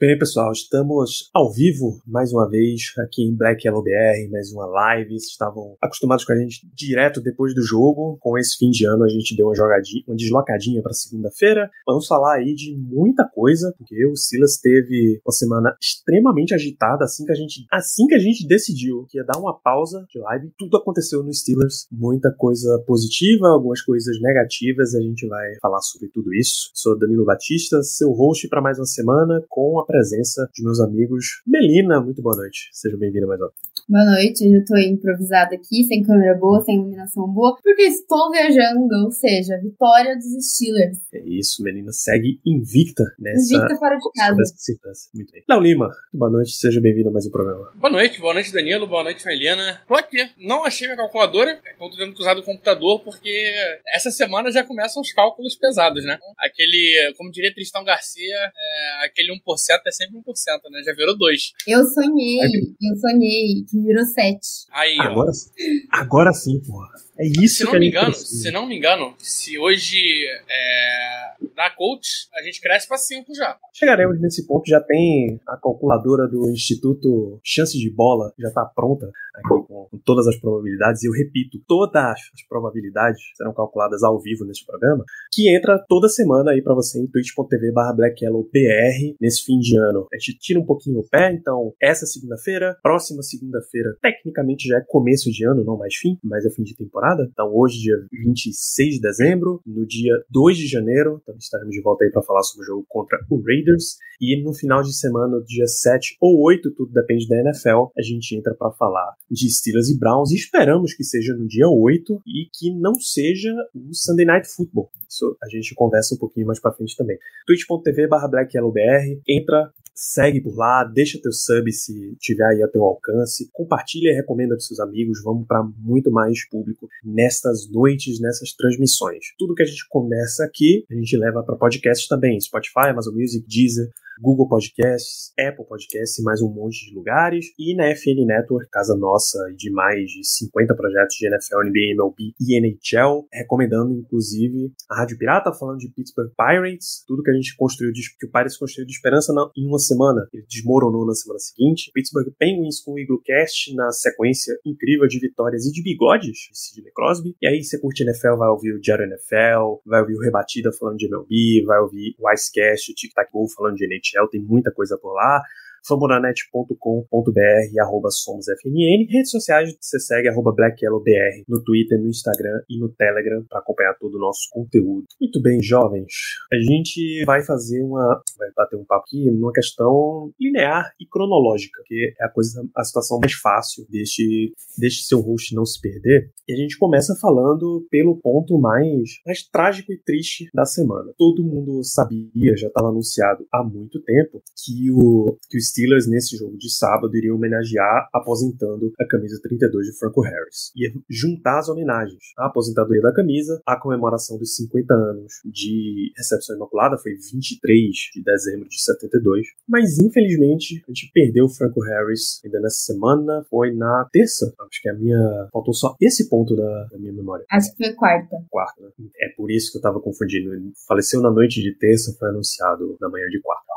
bem, pessoal, estamos ao vivo mais uma vez aqui em Black Yellow BR, mais uma live. Vocês estavam acostumados com a gente direto depois do jogo. Com esse fim de ano, a gente deu uma jogadinha, uma deslocadinha para segunda-feira. Vamos falar aí de muita coisa, porque o Silas teve uma semana extremamente agitada assim que a gente, assim que a gente decidiu que ia dar uma pausa de live. Tudo aconteceu no Steelers, muita coisa positiva, algumas coisas negativas. A gente vai falar sobre tudo isso. Sou Danilo Batista, seu host para mais uma semana com a presença de meus amigos. Melina, muito boa noite. Seja bem-vinda mais uma. Boa noite, eu tô improvisada aqui, sem câmera boa, sem iluminação boa, porque estou viajando, ou seja, vitória dos Steelers. É isso, Melina segue invicta nessa. Invicta fora de casa. nessa circunstância. Muito bem. Léo Lima, boa noite, seja bem-vindo a mais um programa. Boa noite, boa noite Danilo, boa noite Melina. Tô aqui, não achei minha calculadora, então tô tendo que usar do computador porque essa semana já começam os cálculos pesados, né? Aquele, como diria Tristão Garcia, é, aquele 1% é sempre 1%, né? Já virou 2. Eu sonhei, eu sonhei que virou 7. Aí, ó. Agora, agora sim, porra. É isso Se não que a me engano, precisa. se não me engano, se hoje é, dá coach, a gente cresce pra 5 já. Chegaremos nesse ponto, já tem a calculadora do Instituto Chance de Bola, já está pronta aqui com, com todas as probabilidades, e eu repito, todas as probabilidades serão calculadas ao vivo nesse programa, que entra toda semana aí para você em twitch.tv barra blackyellowbr nesse fim de ano. A gente tira um pouquinho o pé, então essa segunda-feira, próxima segunda-feira, tecnicamente já é começo de ano, não mais fim, mas é fim de temporada, então hoje dia 26 de dezembro, no dia 2 de janeiro, então estaremos de volta aí para falar sobre o jogo contra o Raiders, e no final de semana, dia 7 ou 8, tudo depende da NFL, a gente entra para falar de Steelers e Browns, e esperamos que seja no dia 8 e que não seja o Sunday Night Football. Isso a gente conversa um pouquinho mais para frente também. twitch.tv barra blackyellowbr, entra, segue por lá, deixa teu sub se tiver aí a teu alcance, compartilha e recomenda para seus amigos, vamos para muito mais público nestas noites, nessas transmissões. Tudo que a gente conversa aqui, a gente leva para podcast também, Spotify, Amazon Music, Deezer, Google Podcasts, Apple Podcasts e mais um monte de lugares. E na FN Network, casa nossa de mais de 50 projetos de NFL, NBA, MLB e NHL, recomendando inclusive a Rádio Pirata, falando de Pittsburgh Pirates, tudo que a gente construiu, que o Pirates construiu de esperança em uma semana, ele desmoronou na semana seguinte. Pittsburgh Penguins com o Iglocast na sequência incrível de vitórias e de bigodes de Sidney Crosby. E aí você curte NFL, vai ouvir o Diário NFL, vai ouvir o Rebatida falando de MLB, vai ouvir o Icecast, o Tic Tac Go falando de NHL, tem muita coisa por lá fambonanet.com.br arroba somosfnn. Redes sociais você segue arroba blackyellowbr no Twitter, no Instagram e no Telegram para acompanhar todo o nosso conteúdo. Muito bem, jovens. A gente vai fazer uma. vai bater um papo aqui numa questão linear e cronológica, que é a coisa, a situação mais fácil deste, deste seu host não se perder. E a gente começa falando pelo ponto mais, mais trágico e triste da semana. Todo mundo sabia, já estava anunciado há muito tempo, que o, que o Steelers, nesse jogo de sábado, iria homenagear aposentando a camisa 32 de Franco Harris. Ia juntar as homenagens. A aposentadoria da camisa, a comemoração dos 50 anos de recepção imaculada, foi 23 de dezembro de 72. Mas, infelizmente, a gente perdeu o Franco Harris ainda nessa semana. Foi na terça. Acho que a minha. Faltou só esse ponto da, da minha memória Acho que foi quarta. quarta. né? É por isso que eu tava confundindo. Ele faleceu na noite de terça, foi anunciado na manhã de quarta.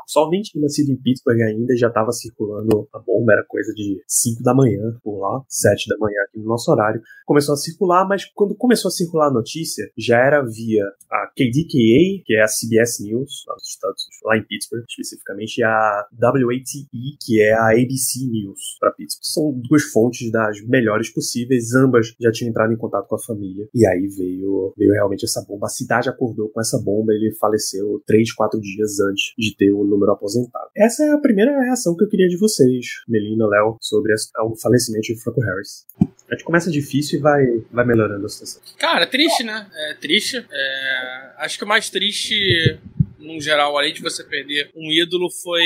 Tinha nascido em Pittsburgh ainda, já tava circulando a bomba, era coisa de 5 da manhã por lá, 7 da manhã aqui no nosso horário. Começou a circular, mas quando começou a circular a notícia, já era via a KDKA, que é a CBS News, lá nos Estados Unidos, lá em Pittsburgh, especificamente, e a WATE, que é a ABC News para Pittsburgh. São duas fontes das melhores possíveis, ambas já tinham entrado em contato com a família. E aí veio, veio realmente essa bomba. A cidade acordou com essa bomba, ele faleceu três, quatro dias antes de ter o número aposentado. Essa é a primeira reação que eu queria de vocês, Melina, Léo, sobre o falecimento de Franco Harris. A gente começa difícil e vai, vai melhorando a situação. Cara, triste, né? É triste. É, acho que o mais triste num geral, além de você perder um ídolo, foi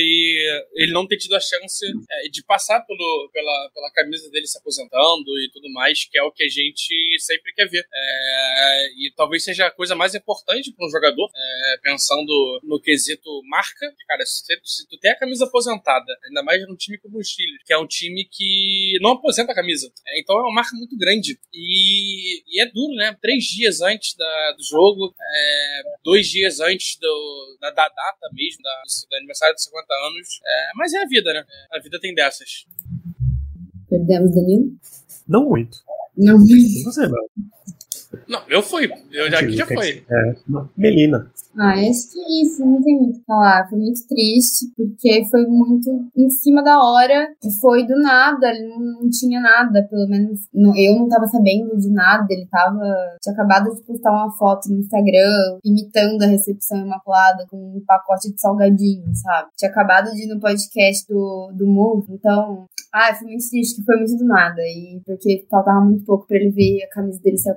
ele não ter tido a chance é, de passar pelo, pela, pela camisa dele se aposentando e tudo mais, que é o que a gente sempre quer ver. É, e talvez seja a coisa mais importante para um jogador, é, pensando no quesito marca. Cara, se, se, tu tem a camisa aposentada, ainda mais num time como o Chile, que é um time que não aposenta a camisa. É, então é uma marca muito grande. E, e é duro, né? Três dias antes da, do jogo, é, dois dias antes do, da, da, data mesmo, da, do aniversário de 50 anos. É, mas é a vida, né? A vida tem dessas. Perdemos Danilo? Não muito. Não muito. Você, mano. Não, eu fui. Eu já, aqui já foi. É, Melina. Ah, acho que é isso, não tem muito o que falar. Foi muito triste, porque foi muito em cima da hora, e foi do nada, ele não, não tinha nada, pelo menos não, eu não tava sabendo de nada, ele tava. Tinha acabado de postar uma foto no Instagram, imitando a recepção imaculada com um pacote de salgadinho, sabe? Tinha acabado de ir no podcast do, do Move, então. Ah, foi muito triste, que foi muito do nada, e porque faltava muito pouco pra ele ver a camisa dele ser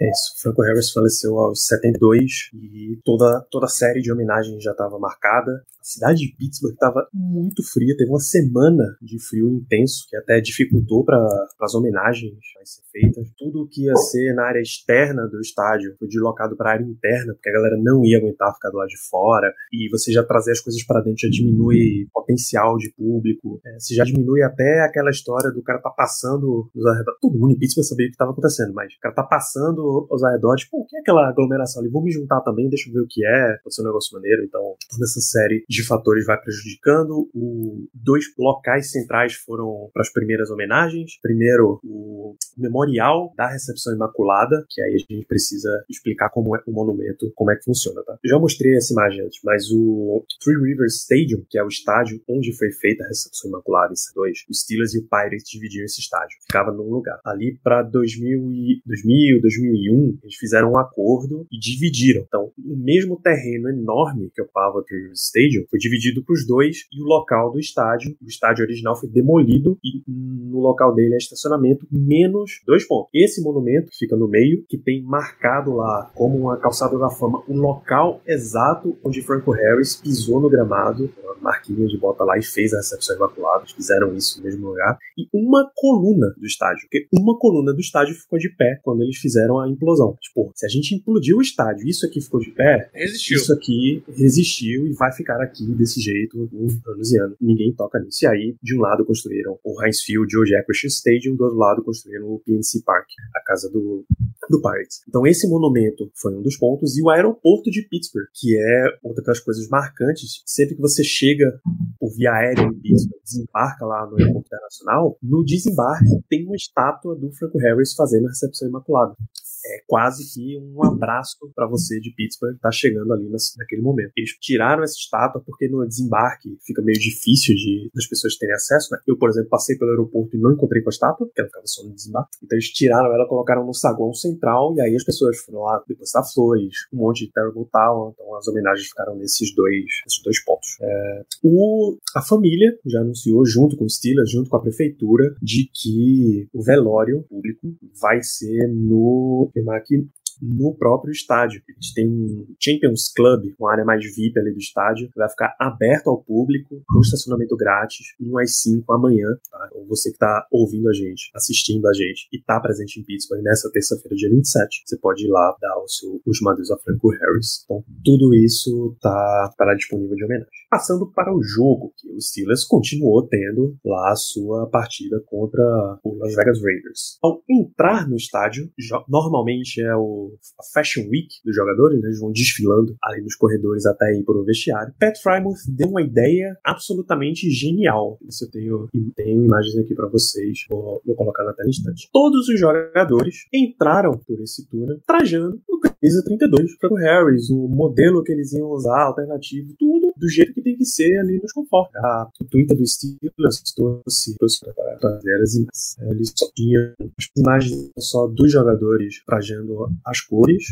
É isso. Franco Harris faleceu aos 72 e toda, toda a série de homenagens já estava marcada. A cidade de Pittsburgh estava muito fria, teve uma semana de frio intenso, que até dificultou para as homenagens ser feitas. Tudo que ia ser na área externa do estádio foi deslocado para a área interna, porque a galera não ia aguentar ficar do lado de fora. E você já trazer as coisas para dentro já diminui potencial de público. É, você já diminui até aquela história do cara tá passando nos arredores. Todo mundo em Pittsburgh sabia o que estava acontecendo, mas o cara tá passando aos arredores, tipo, o que é aquela aglomeração ali? Vou me juntar também, deixa eu ver o que é, pode ser um negócio maneiro. Então, toda essa série de fatores vai prejudicando. O dois locais centrais foram para as primeiras homenagens. Primeiro, o memorial da recepção imaculada, que aí a gente precisa explicar como é o monumento, como é que funciona, tá? Eu já mostrei essa imagem antes, mas o Three Rivers Stadium, que é o estádio onde foi feita a recepção imaculada em C2, os Steelers e o Pirates dividiam esse estádio. Ficava num lugar. Ali para 2000, 2000, 2001, eles fizeram um acordo e dividiram. Então, o mesmo terreno enorme que ocupava o Three Rivers Stadium foi dividido para os dois e o local do estádio, o estádio original foi demolido e no local dele é estacionamento menos dois pontos. Esse monumento que fica no meio, que tem marcado lá como uma calçada da fama, o local exato onde Franco Harris pisou no gramado, uma marquinha de bota lá e fez a recepção. Eles fizeram isso no mesmo lugar. E uma coluna do estádio, porque uma coluna do estádio ficou de pé quando eles fizeram a implosão. Tipo, se a gente implodiu o estádio isso aqui ficou de pé, resistiu. isso aqui resistiu e vai ficar aqui desse jeito anos e anos. Ninguém toca nisso. E aí, de um lado construíram o Heinz Field ou Jacobs Stadium, do outro lado construíram o PNC Park, a casa do, do Pirates. Então esse monumento foi um dos pontos e o aeroporto de Pittsburgh, que é outra das coisas marcantes. Sempre que você chega por via aérea em Pittsburgh, desembarca lá no aeroporto internacional, no desembarque tem uma estátua do Franco Harris fazendo a recepção imaculada é quase que um abraço para você de Pittsburgh tá chegando ali naquele momento. Eles tiraram essa estátua porque no desembarque fica meio difícil de das pessoas terem acesso, né? Eu, por exemplo, passei pelo aeroporto e não encontrei com a estátua, porque ela ficava só no desembarque. Então eles tiraram ela, colocaram no saguão central e aí as pessoas foram lá depositar flores, um monte de Terrible Town, então as homenagens ficaram nesses dois, nesses dois pontos. É, o, a família já anunciou, junto com o Steelers, junto com a prefeitura, de que o velório público vai ser no afirmar aqui no próprio estádio. A gente tem um Champions Club, uma área mais VIP ali do estádio, que vai ficar aberto ao público, com estacionamento grátis, 1 às 5 amanhã. Tá? Então, você que está ouvindo a gente, assistindo a gente e está presente em Pittsburgh nessa terça-feira, dia 27, você pode ir lá dar o seu, os mandos a Franco Harris. Então, tudo isso tá, tá disponível de homenagem. Passando para o jogo, que o Steelers continuou tendo lá a sua partida contra o Las Vegas Raiders. Ao entrar no estádio, normalmente é o a Fashion Week dos jogadores, né? Eles vão desfilando ali nos corredores até ir para o vestiário. Pat Frymouth deu uma ideia absolutamente genial. Isso eu tenho, tenho imagens aqui para vocês. Vou, vou, colocar na tela instante. Todos os jogadores entraram por esse túnel trajando o camisa 32 para o Harris, o modelo que eles iam usar, alternativo, tudo do jeito que tem que ser ali nos confortos. A, o Twitter do Steelers trouxe, trouxe para as imagens. Eles só tinham as imagens só dos jogadores trajando as cores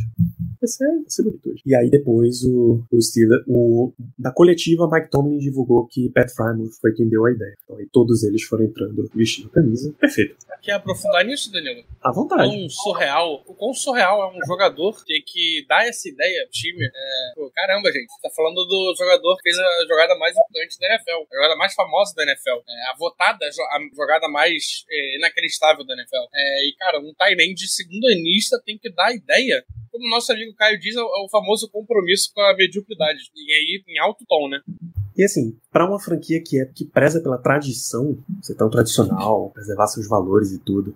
vai ser bonito hoje. E aí depois o, o Steelers, o, da coletiva, Mike Tomlin divulgou que Pat Frymouth foi quem deu a ideia. Então aí todos eles foram entrando vestindo camisa. Perfeito. Quer aprofundar nisso, Danilo? À vontade. Quão surreal, o quão surreal é um jogador ter que dar essa ideia pro time. É, pô, caramba, gente, tá falando do jogador que fez a jogada mais importante da NFL, a jogada mais famosa da NFL, é, a votada, a jogada mais é, inacreditável da NFL. É, e, cara, um end de segunda inista tem que dar a ideia como o nosso amigo Caio diz, é o famoso compromisso com a mediocridade. E aí, em alto tom, né? E assim, para uma franquia que é que preza pela tradição, ser tão tradicional, preservar seus valores e tudo,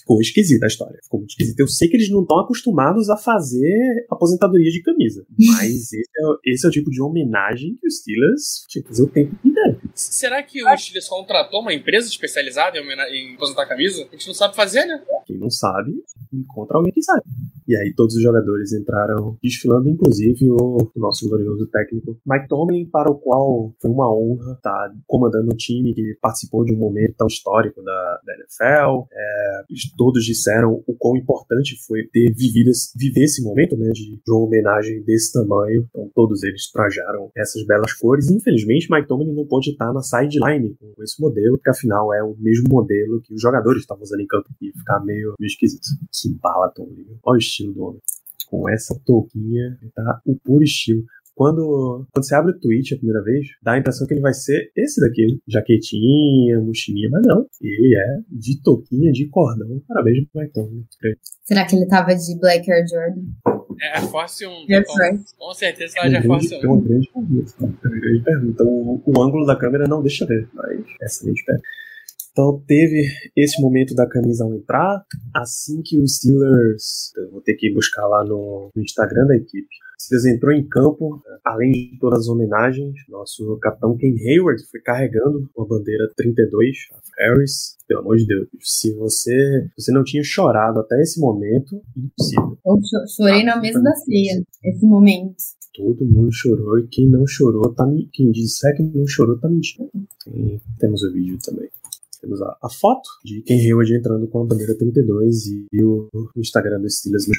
ficou esquisita a história. Ficou muito esquisita. Eu sei que eles não estão acostumados a fazer aposentadoria de camisa, mas esse é, esse é, o tipo de homenagem que os Steelers tinham que fazer o tempo inteiro. Será que o Steelers contratou uma empresa especializada em, em aposentar camisa? A gente não sabe fazer, né? Quem não sabe, encontra alguém que sabe. E aí todos os jogadores entraram desfilando, inclusive o nosso glorioso técnico Mike Tomlin, para o qual foi uma honra estar comandando um time que participou de um momento tão histórico da, da NFL. É, todos disseram o quão importante foi ter vivido esse, viver esse momento, né, de, de uma homenagem desse tamanho. Então todos eles trajaram essas belas cores. E, infelizmente, Mike Tomlin não pôde estar na sideline com esse modelo, porque afinal é o mesmo modelo que os jogadores estavam usando em campo e ficar meio, meio esquisito. Que bala, Tomlin. Olha o estilo do homem. Com essa touquinha, tá o puro estilo. Quando, quando você abre o tweet a primeira vez, dá a impressão que ele vai ser esse daqui, jaquetinha, mochilinha, mas não. Ele é de touquinha, de cordão. Parabéns pro Tomlin. Será que ele tava de Black Air Jordan? É, é fácil um. Yes, right. Com certeza ela já é fácil É uma grande pergunta. É uma grande pergunta. Então, o, o ângulo da câmera não deixa ver, mas essa a gente pega. Então teve esse momento da camisa ao entrar, assim que os Steelers, vou ter que buscar lá no, no Instagram da equipe. Steelers entrou em campo, além de todas as homenagens, nosso capitão Ken Hayward foi carregando uma bandeira 32, a Harris. Pelo amor de Deus, se você, você não tinha chorado até esse momento, impossível. Eu chorei na mesa da ceia, esse momento. Todo mundo chorou e quem não chorou tá quem disser que não chorou tá mentindo. E temos o vídeo também. Temos a, a foto de Ken Hayward entrando com a bandeira 32 e, e o, Instagram do Steelers no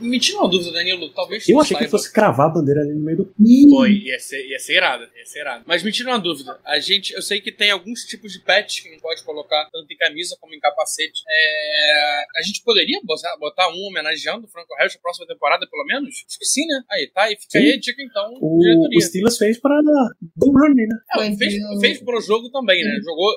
me tira uma dúvida, Danilo. Talvez Eu achei saiba. que fosse cravar a bandeira ali no meio do. Foi, ia ser, ia ser irado, ia ser irado. Mas me tira uma dúvida. A gente, eu sei que tem alguns tipos de patch que a gente pode colocar, tanto em camisa como em capacete. É, a gente poderia botar, botar um homenageando o Franco Harris na próxima temporada, pelo menos? Acho que sim, né? Aí, tá. E fica sim. aí a dica, então. O, o Steelers fez para né? É, fez, fez pro jogo também, né? Jogou,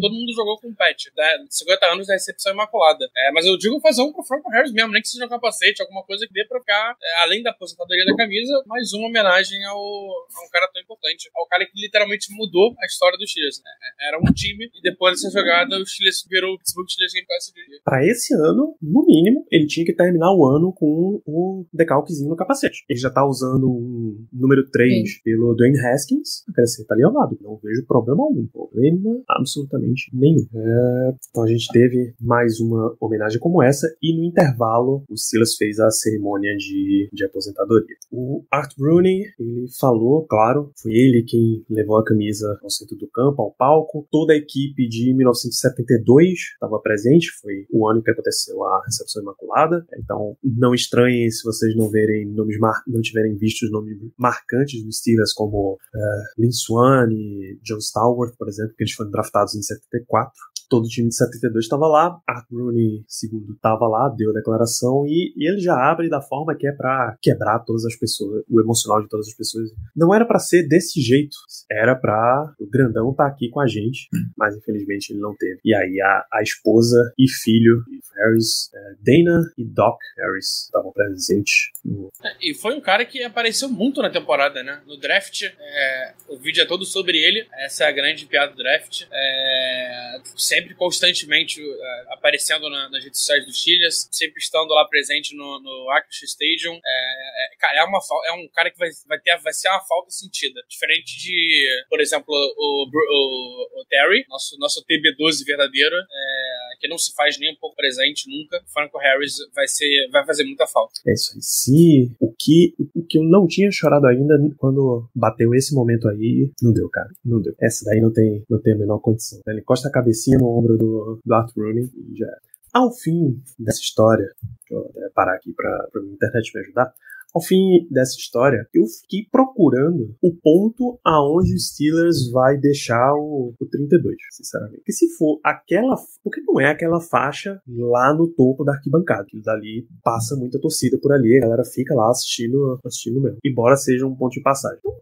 todo mundo jogou com patch. Né? 50 anos da recepção imaculada. É, mas eu digo fazer um pro Franco Harris mesmo, nem que seja um capacete, alguma coisa que dê pra ficar, é, além da aposentadoria da camisa, mais uma homenagem ao, a um cara tão importante. Ao cara que literalmente mudou a história do Steelers. Né? Era um time e depois dessa jogada o Steelers virou o Pittsburgh Steelers Game Pass de Pra esse ano, no mínimo, ele tinha que terminar o ano com o decalquezinho no capacete. Ele já tá usando um número 3 Sim. pelo Dwayne Haskins, acrescenta ali ao lado. Não vejo problema algum. Problema absolutamente nenhum. É, então a gente teve mais uma homenagem como essa e no intervalo o Silas fez a cerimônia de, de aposentadoria. O Art Rooney, ele falou, claro, foi ele quem levou a camisa ao centro do campo, ao palco. Toda a equipe de 1972 estava presente, foi o ano que aconteceu a recepção imaculada. Então, não estranhem se vocês não verem nomes não tiverem visto os nomes marcantes dos Steelers como uh, Lin Swan e John Stallworth, por exemplo, que eles foram draftados em 74 64 todo o time de 72 estava lá, Art Rooney segundo estava lá, deu a declaração e, e, ele já abre da forma que é para quebrar todas as pessoas, o emocional de todas as pessoas. Não era para ser desse jeito, era para o grandão estar tá aqui com a gente, mas infelizmente ele não teve. E aí a, a esposa e filho de Harris, é, Dana e Doc Harris estavam presentes. No... É, e foi um cara que apareceu muito na temporada, né? No draft, é, o vídeo é todo sobre ele. Essa é a grande piada do draft. É, sempre sempre constantemente uh, aparecendo na, nas redes sociais do Steelers, sempre estando lá presente no, no Acrisure Stadium. É, é, cara, é, uma, é um cara que vai, vai, ter, vai ser uma falta sentida. Diferente de, por exemplo, o, o, o Terry, nosso, nosso TB12 verdadeiro, é, que não se faz nem um pouco presente nunca. Franco Harris vai, ser, vai fazer muita falta. É isso aí. Se o que, o que eu não tinha chorado ainda quando bateu esse momento aí, não deu, cara. Não deu. Essa daí não tem, não tem a menor condição. Ele encosta a cabecinha no ombro do, do Art Rooney e já Ao fim dessa história, deixa eu até parar aqui para a internet me ajudar. Ao fim dessa história, eu fiquei procurando o ponto aonde o Steelers vai deixar o, o 32, sinceramente. Porque se for aquela. Porque não é aquela faixa lá no topo da arquibancada. Que dali passa muita torcida por ali, a galera fica lá assistindo, assistindo mesmo. Embora seja um ponto de passagem. Então,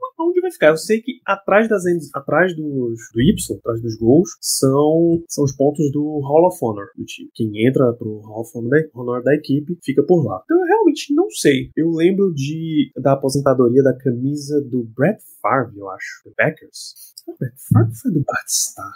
ficar? Eu sei que atrás das atrás dos do Y, atrás dos gols, são, são os pontos do Hall of Honor do time. Quem entra pro Hall of Honor da, Honor da equipe fica por lá. Então eu realmente não sei. Eu lembro de da aposentadoria da camisa do Brett Favre, eu acho, do Packers. Brett Favre foi do Bart?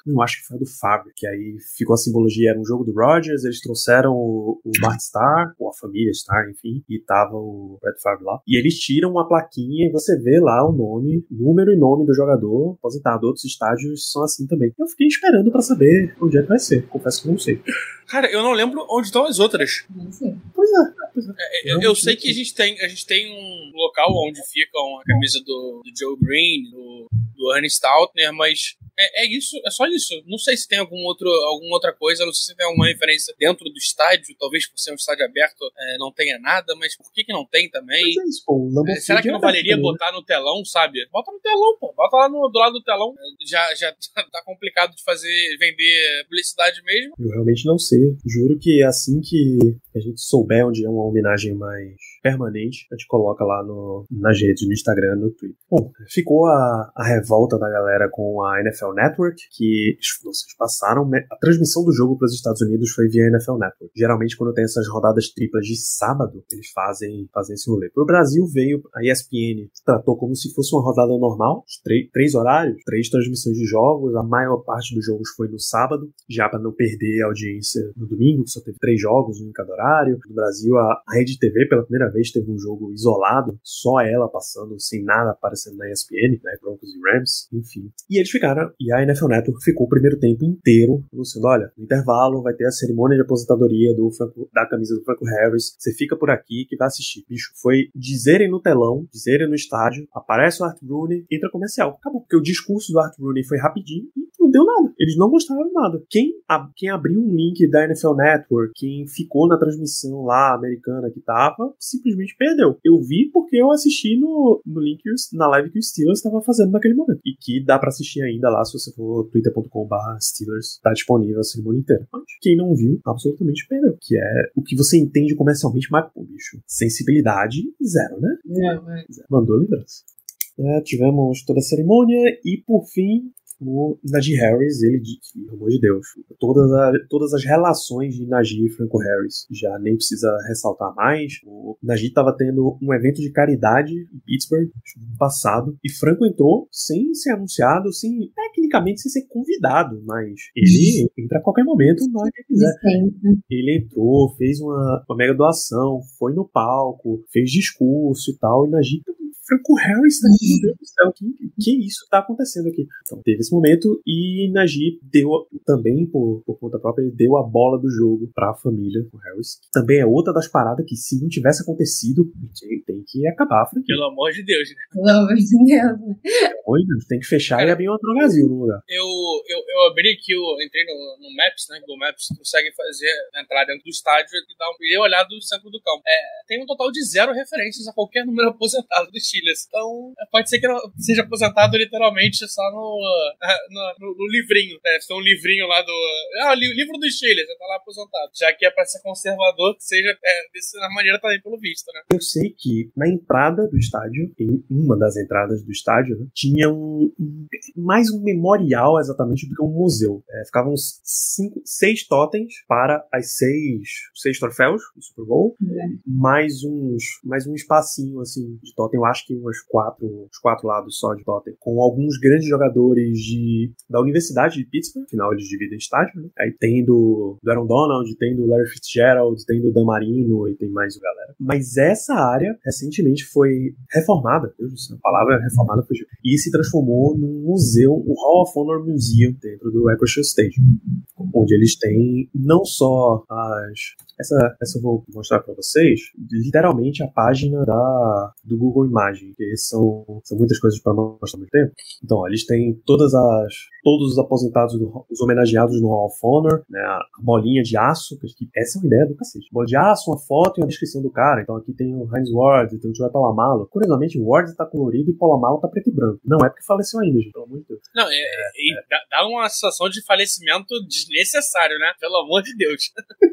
Não, acho que foi do Favre, que aí ficou a simbologia, era um jogo do Rodgers, eles trouxeram o, o Bart Starr, ou a família Starr, enfim, e tava o Brett Favre lá. E eles tiram uma plaquinha e você vê lá o nome, número e nome do jogador aposentado. Outros estádios são assim também. Eu fiquei esperando para saber onde é que vai ser. Confesso que não sei. Cara, eu não lembro onde estão as outras. Não sei. Pois é. Pois é. É, eu, eu sei que a gente tem, a gente tem um local onde ficam a camisa do, do Joe Green, do, do Ernie Stoutner, mas é, é, isso, é só isso. Não sei se tem algum outro, alguma outra coisa, não sei se tem alguma referência dentro do estádio, talvez por ser um estádio aberto é, não tenha nada, mas por que que não tem também? É isso, pô, o É, será que não valeria também, né? botar no telão, sabe? Bota no telão, pô. Bota lá no, do lado do telão. É, Já, já tá complicado de fazer, vender publicidade mesmo. Eu realmente não sei. Juro que assim que a gente souber onde é uma homenagem mais permanente, a gente coloca lá no, nas redes, no Instagram, no Twitter. Bom, ficou a, a revolta da galera com a NFL Network, que vocês passaram. A transmissão do jogo para os Estados Unidos foi via NFL Network. Geralmente, quando tem essas rodadas triplas de sábado, eles fazem, fazem esse rolê. Pro Brasil veio a ESPN, tratou como se fosse uma rodada normal, três, três horários, três transmissões de jogos, a maior parte dos jogos foi no sábado, já para não perder a audiência no domingo, que só teve três jogos, um em cada horário. No Brasil, a, a Rede TV, pela primeira vez, teve um jogo isolado, só ela passando, sem nada aparecendo na ESPN, né, Broncos e Rams, enfim. E eles ficaram, e a NFL Network ficou o primeiro tempo inteiro anunciando, olha, no intervalo vai ter a cerimônia de aposentadoria do Franco, da camisa do Franco Harris, você fica por aqui que vai assistir. Bicho, foi dizerem no telão, dizerem no estádio, aparece o Art Rooney, entra comercial. Acabou, porque o discurso do Art Rooney foi rapidinho e não deu nada. Eles não mostraram nada. Quem, a, quem abriu um link da NFL Network, quem ficou na transmissão lá americana que tava, simplesmente perdeu. Eu vi porque eu assisti no, no link, na live que o Steelers estava fazendo naquele momento. E que dá para assistir ainda lá se você for twitter.com.br Steelers, tá disponível a cerimônia inteira. Mas quem não viu, absolutamente perdeu. Que é o que você entende comercialmente, mas, pô, bicho, sensibilidade zero, né? É. Zero. Mandou lembrança. É, tivemos toda a cerimônia e, por fim, o Najee Harris, ele disse, pelo amor de Deus, todas, a, todas as relações de Najee e Franco Harris, já nem precisa ressaltar mais. O Najee estava tendo um evento de caridade em Pittsburgh no passado, e Franco entrou sem ser anunciado, sem, tecnicamente sem ser convidado, mas ele entra a qualquer momento na hora que quiser. Ele entrou, fez uma, uma mega doação, foi no palco, fez discurso e tal, e Najee Franco Harris, né? meu Deus do céu, que, que isso tá acontecendo aqui? Então, teve esse momento e Najee deu também, por, por conta própria, ele deu a bola do jogo pra família, o Harris. Que também é outra das paradas que, se não tivesse acontecido, tem, tem que acabar a franquia. Pelo amor de Deus, né? Pelo amor de Deus, né? Deus, tem que fechar e abrir uma Drogazil no lugar. Eu, eu, eu abri aqui, eu entrei no, no Maps, né? Google Maps, consegue fazer, entrar dentro do estádio e dar um, e olhar do centro do campo. É, tem um total de zero referências a qualquer número aposentado do Então, é, pode ser que não seja aposentado literalmente só no, no, no, no livrinho. É, tem um livrinho lá do. Ah, li, livro do Steelers, já tá lá aposentado. Já que é pra ser conservador, que seja é, dessa maneira também, pelo visto, né? Eu sei que na entrada do estádio, em uma das entradas do estádio, né, tinha um, um- mais um memorial exatamente do que um museu. É, ficavam uns cinco, seis totens para as seis, seis troféus do Super Bowl, mais uns, mais um espacinho assim de totem. Eu acho que umas quatro, uns quatro lados só de totem, com alguns grandes jogadores de da Universidade de Pittsburgh. Afinal, eles dividem estádio, né? Aí tem do, do Aaron Donald, tem do Larry Fitzgerald, tem do Dan Marino e tem mais galera. Mas essa área recentemente foi reformada, Deus do céu, a palavra reformada fugiu, e se transformou num museu, o Hall of Honor Museum, dentro do Acrisure Stadium, onde eles têm não só as essa, essa eu vou mostrar para vocês, literalmente a página da, do Google Imagens imagem, porque são, são muitas coisas para mostrar ao mesmo tempo. Então, ó, eles têm todas as todos os aposentados, do, os homenageados no Hall of Honor, né, a bolinha de aço, que essa é uma ideia do cacete. Bola de aço, uma foto e uma descrição do cara. Então aqui tem o Heinz Ward, tem o Joey Palomalo. Curiosamente, o Ward tá colorido e o Palomalo tá preto e branco. Não é porque faleceu ainda, gente, pelo amor de Deus. Não, é, é, é. Dá, dá uma sensação de falecimento desnecessário, né? Pelo amor de Deus.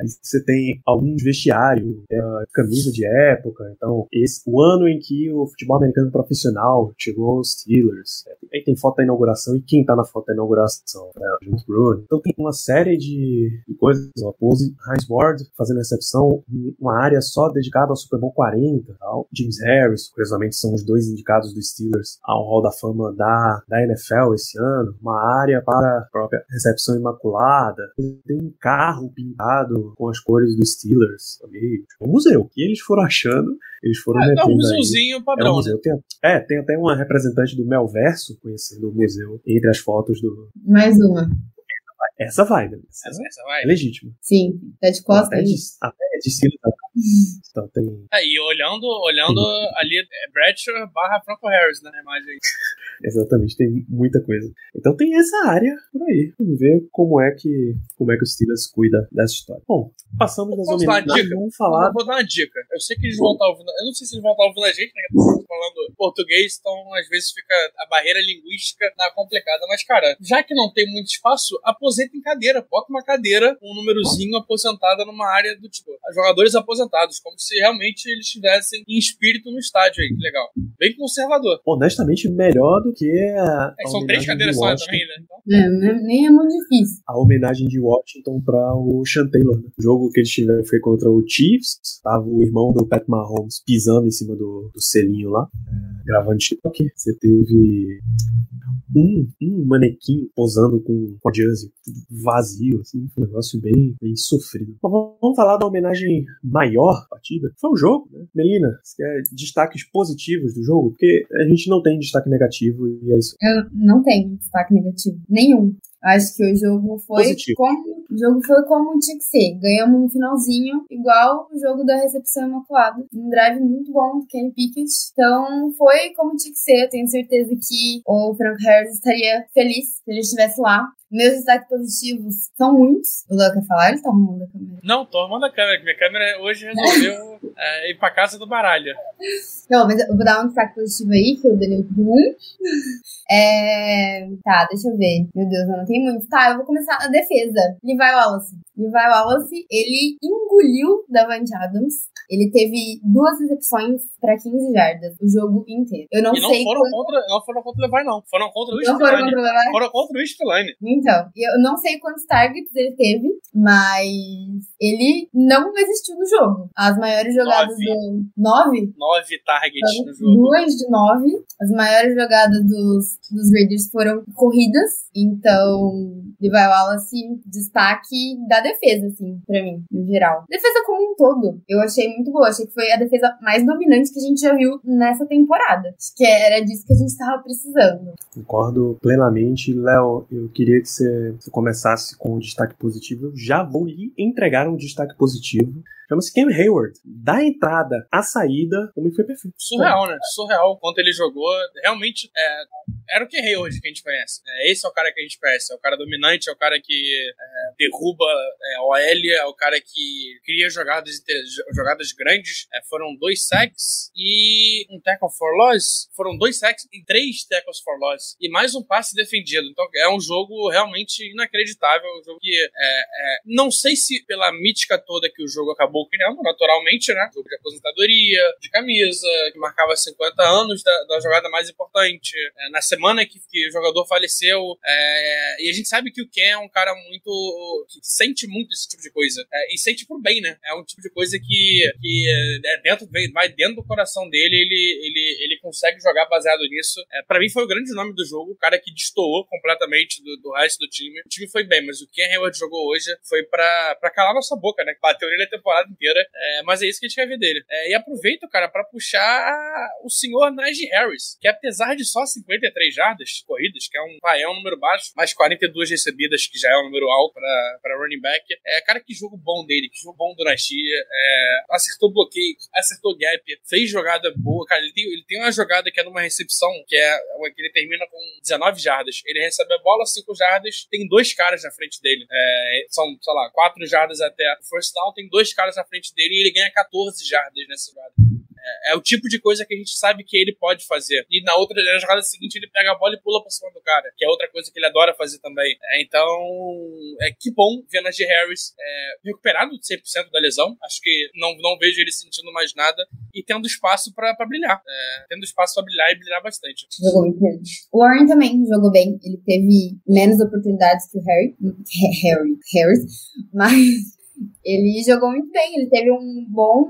Aí você tem alguns vestiários, é, camisa de época. Então, esse, o ano em que o futebol americano profissional chegou aos Steelers. É, aí tem foto da inauguração e quem tá na foto da inauguração? É, James Brune. Então tem uma série de, de coisas. Ó, pose Heinz Ward fazendo recepção, uma área só dedicada ao Super Bowl 40. Tal. James Harris, curiosamente, são os dois indicados dos Steelers ao Hall da Fama da, da NFL esse ano. Uma área para a própria recepção imaculada. Tem um carro pintado com as cores dos Steelers também. Um museu. O que eles foram achando, eles foram é, metendo. É um museuzinho padrão. É, um museu. Né? Tem, é, tem até uma representante do Melverso conhecendo o museu entre as fotos do. Mais uma. Essa vai, né? Essa, essa vai. É legítima. Sim, tá de costas. Até de, até de cima tá. Então tem. É, e olhando, olhando ali, é Bradshaw barra Franco Harris na imagem. Exatamente, tem muita coisa. Então tem essa área por aí. Vamos ver como é que, como é que o Steelers cuida dessa história. Bom, passamos das homenagens. Vamos falar. Eu vou dar uma dica. Eu sei que eles vão estar ouvindo. Eu não sei se eles vão estar ouvindo a gente, né? Falando português, então às vezes fica a barreira linguística na complicada. Mas, cara, já que não tem muito espaço, aposenta em cadeira. Bota uma cadeira, um númerozinho aposentada numa área do tipo. Jogadores aposentados, como se realmente eles estivessem em espírito no estádio aí. Que legal. Bem conservador. Honestamente, melhor do que a. É, são três cadeiras só também, né? Então... É, nem é muito difícil. A homenagem de Washington para o Sean Taylor. Né? O jogo que eles tiveram foi contra o Chiefs. Tava o irmão do Pat Mahomes pisando em cima do, do selinho lá, é, gravando TikTok. Você teve um, um manequim posando com, com a jersey vazio, assim, um negócio bem, bem sofrido. Mas vamos falar da homenagem maior partida. Foi o jogo, né? Melina, você quer destaques positivos do jogo? Porque a gente não tem destaque negativo e é isso. Eu não tenho destaque negativo. Nenhum. Acho que o jogo foi Positivo. como o jogo foi como tinha que ser. Ganhamos no finalzinho, igual o jogo da recepção imaculada. Um drive muito bom do Kenny Pickett. Então foi como tinha que ser. Eu tenho certeza que o Frank Harris estaria feliz se ele estivesse lá. Meus destaques positivos são muitos. O Léo quer falar? Ele tá arrumando a câmera. Não, tô arrumando a câmera. Minha câmera hoje resolveu é, ir pra casa do baralho. Não, mas eu vou dar um destaque positivo aí, que o Danilo pediu um. É... Tá, deixa eu ver. Meu Deus, eu não tenho muito. Tá, eu vou começar a defesa. Levi Wallace. Levi Wallace, ele engoliu Davante Adams. Ele teve duas recepções para 15 jardas o jogo inteiro. Eu não, e não sei. Foram quando... contra, não foram contra o Levi, não. Foram contra o Não foram contra o Levi? Foram contra o. Então, eu não sei quantos targets ele teve, mas ele não existiu no jogo. As maiores jogadas Nove. do. Nove? Nove targets no jogo. Duas de nove. As maiores jogadas dos, dos Raiders foram corridas. Então, Levi Wallace, destaque da defesa, assim, pra mim, no geral. Defesa como um todo. Eu achei muito boa. Achei que foi a defesa mais dominante que a gente já viu nessa temporada. Acho que era disso que a gente tava precisando. Concordo plenamente. Léo, eu queria que você, você começasse com um destaque positivo. Eu já vou lhe entregar um destaque positivo. Chama-se Cam Hayward. Da entrada à saída, o foi perfeito. Surreal, né? Surreal. Quanto ele jogou, realmente é, era o rei hoje que a gente conhece. É, esse é o cara que a gente conhece. É o cara dominante, é o cara que é, derruba é, OL, é o cara que cria jogadas, jogadas grandes. É, foram dois sacks e um tackle for loss. Foram dois sacks e três tackles for loss. E mais um passe defendido. Então é um jogo realmente inacreditável. Um jogo que é, é, não sei se pela mítica toda que o jogo acabou criando, naturalmente, né? Jogo de aposentadoria, de camisa, que marcava 50 anos da, da jogada mais importante. É, na semana que, que, o jogador faleceu. É, e a gente sabe que o Ken é um cara muito. Que sente muito esse tipo de coisa. É, e sente por bem, né? É um tipo de coisa que, que é dentro, vai dentro do coração dele, ele, ele, ele consegue jogar baseado nisso. É, para mim foi o grande nome do jogo, o cara que destoou completamente do, do resto do time. O time foi bem, mas o Ken Hayward jogou hoje foi pra calar nossa boca, né? Bateu nele a temporada inteira. É, mas é isso que a gente quer ver dele. É, e aproveito, cara, para puxar o senhor Najee Harris, que apesar de só 53 jardas corridas, que é um, vai, é um número baixo, mais 42 recebidas, que já é um número alto para running back. É, cara, que jogo bom dele, que jogo bom do Najee. É, acertou bloqueio, acertou gap, fez jogada boa. Cara, ele tem, ele tem uma jogada que é numa recepção, que é que ele termina com 19 jardas. Ele recebe a bola, 5 jardas, tem dois caras na frente dele. É, são, sei lá, 4 jardas até o first down, tem dois caras na frente dele e ele ganha 14 jardas nessa jogada. É, é, o tipo de coisa que a gente sabe que ele pode fazer. E na outra na jogada seguinte ele pega a bola e pula pra cima do cara, que é outra coisa que ele adora fazer também. É, então, é que bom ver Najee Harris é, recuperado de 100% da lesão. Acho que não, não vejo ele sentindo mais nada e tendo espaço para brilhar. É, tendo espaço para brilhar e brilhar bastante. Jogou muito bem. O Warren também jogou bem. Ele teve menos oportunidades que o Harry. Harry. Harris. Mas ele jogou muito bem, ele teve um bom.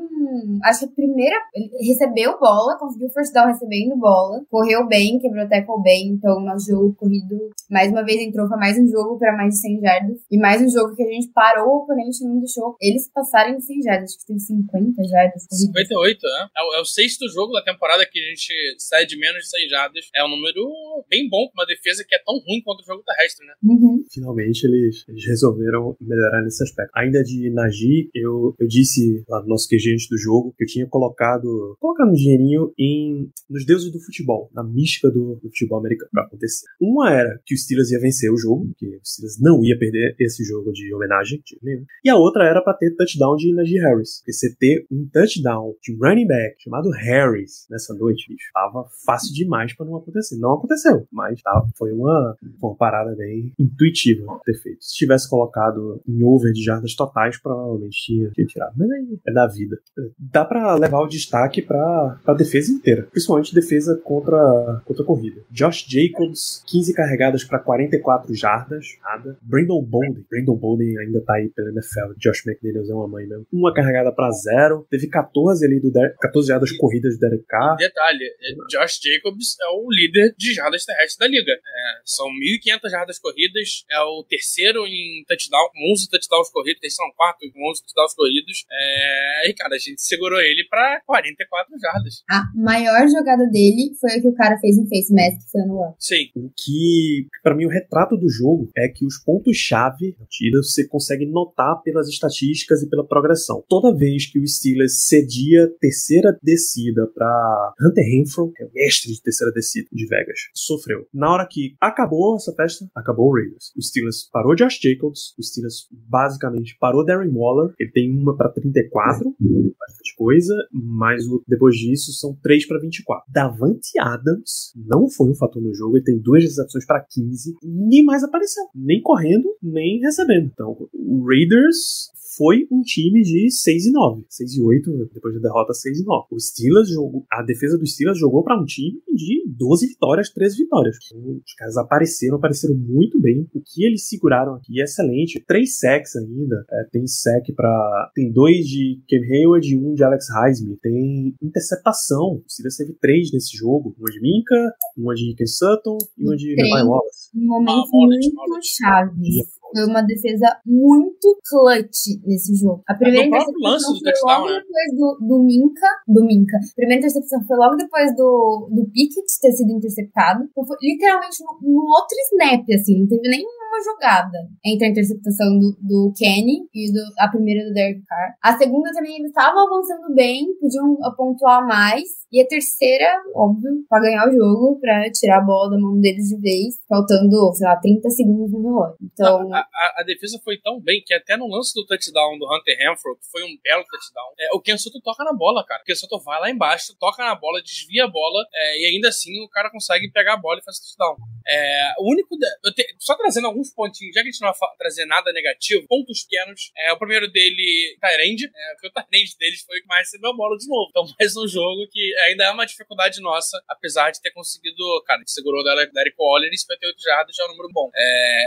Acho que a primeira. Ele recebeu bola, conseguiu first down recebendo bola, correu bem, quebrou tackle bem. Então, nosso jogo corrido, mais uma vez entrou, foi mais um jogo para mais de 100 jardas. E mais um jogo que a gente parou o oponente não deixou eles passarem de 100 jardas. Acho que tem 50 jardas. 58, né? É o, é o sexto jogo da temporada que a gente sai de menos de 100 jardas. É um número bem bom pra uma defesa que é tão ruim quanto o jogo terrestre, né? Uhum. Finalmente eles, eles resolveram melhorar nesse aspecto. Ainda de Nagy, eu, eu disse lá no nosso QG antes do jogo que eu tinha colocado, colocado um dinheirinho em, nos deuses do futebol, na mística do, do futebol americano pra acontecer. Uma era que o Steelers ia vencer o jogo, que o Steelers não ia perder esse jogo de homenagem, de nenhum. E a outra era para ter touchdown de Najee Harris. Porque você ter um touchdown de running back chamado Harris nessa noite, bicho, tava fácil demais para não acontecer. Não aconteceu, mas tá, foi uma, uma parada bem intuitiva ter feito. Se tivesse colocado em over de jardas totais, provavelmente tinha, tinha tirado. Mas aí é da vida. Dá para levar o destaque pra, pra defesa inteira. Principalmente defesa contra, contra a corrida. Josh Jacobs, 15 carregadas para 44 jardas. Nada. Brandon Bolden. Brandon Bolden ainda tá aí pela NFL. Josh McDaniels é uma mãe mesmo. Uma carregada para zero. Teve 14 ali do Der 14 jardas corridas do Derek Carr. Detalhe, Josh Jacobs é o líder de jardas terrestres da liga. É, são 1.500 jardas corridas. É o terceiro em touchdown, com 11 touchdowns corridos. Terceiro não, quarto com 11 touchdowns corridos. É, e, cara, a gente segurou ele pra 44 jardas. A maior jogada dele foi a que o cara fez no face mask, que foi no ano. Sim. O que, para mim, o retrato do jogo é que os pontos-chave tira você consegue notar pelas estatísticas e pela progressão. Toda vez que o Steelers cedia terceira descida para Hunter Renfro, que é o mestre de terceira descida de Vegas, sofreu. Na hora que acabou essa festa, acabou o Raiders. O Steelers parou Josh Jacobs, o Steelers basicamente parou Darren Waller, ele tem uma para 34, bastante coisa, mas o, depois disso são 3 para 24. Davante Adams não foi um fator no jogo, ele tem duas recepções para 15, ninguém mais apareceu, nem correndo, nem recebendo. Então, o Raiders foi um time de 6 e 9. 6 e 8, depois da derrota 6 e 9. O Steelers jogou, a defesa do Steelers jogou para um time de 12 vitórias, 13 vitórias. Os caras apareceram, apareceram muito bem. O que eles seguraram aqui é excelente. Três sacks ainda. É, tem sack para tem dois de Cam Hayward e um de Alex Heisman. Tem interceptação. O Steelers teve três nesse jogo. Uma de Minka, uma de Ken Sutton e uma de Levi Wallace. Um momento Ah, muito Wallace. Foi uma defesa muito clutch nesse jogo. A primeira lance do foi logo né? depois do, do Minka. Do Minka. A primeira interceptação foi logo depois do, do Pickett ter sido interceptado. Então foi literalmente no, no outro snap, assim. Não teve nenhuma jogada entre a interceptação do, do Kenny e do, a primeira do Derek Carr. A segunda também eles estavam avançando bem, podiam pontuar mais. E a terceira, óbvio, pra ganhar o jogo, pra tirar a bola da mão deles de vez, faltando, sei lá, 30 segundos no relógio. Então, A, a- a defesa foi tão bem que até no lance do touchdown do Hunter Renfro, que foi um belo touchdown, é, o Ken Sutton toca na bola, cara. O Ken Sutton vai lá embaixo, toca na bola, desvia a bola, é, e ainda assim o cara consegue pegar a bola e fazer touchdown. É, o único. de- te- só trazendo alguns pontinhos, já que a gente não vai trazer nada negativo, pontos pequenos. É, o primeiro dele, Tyrande, é, porque o Tyrande deles foi o que mais recebeu a bola de novo. Então, mais um jogo que ainda é uma dificuldade nossa, apesar de ter conseguido. Cara, gente segurou o Derek Waller e 58 jardas já é um número bom. É,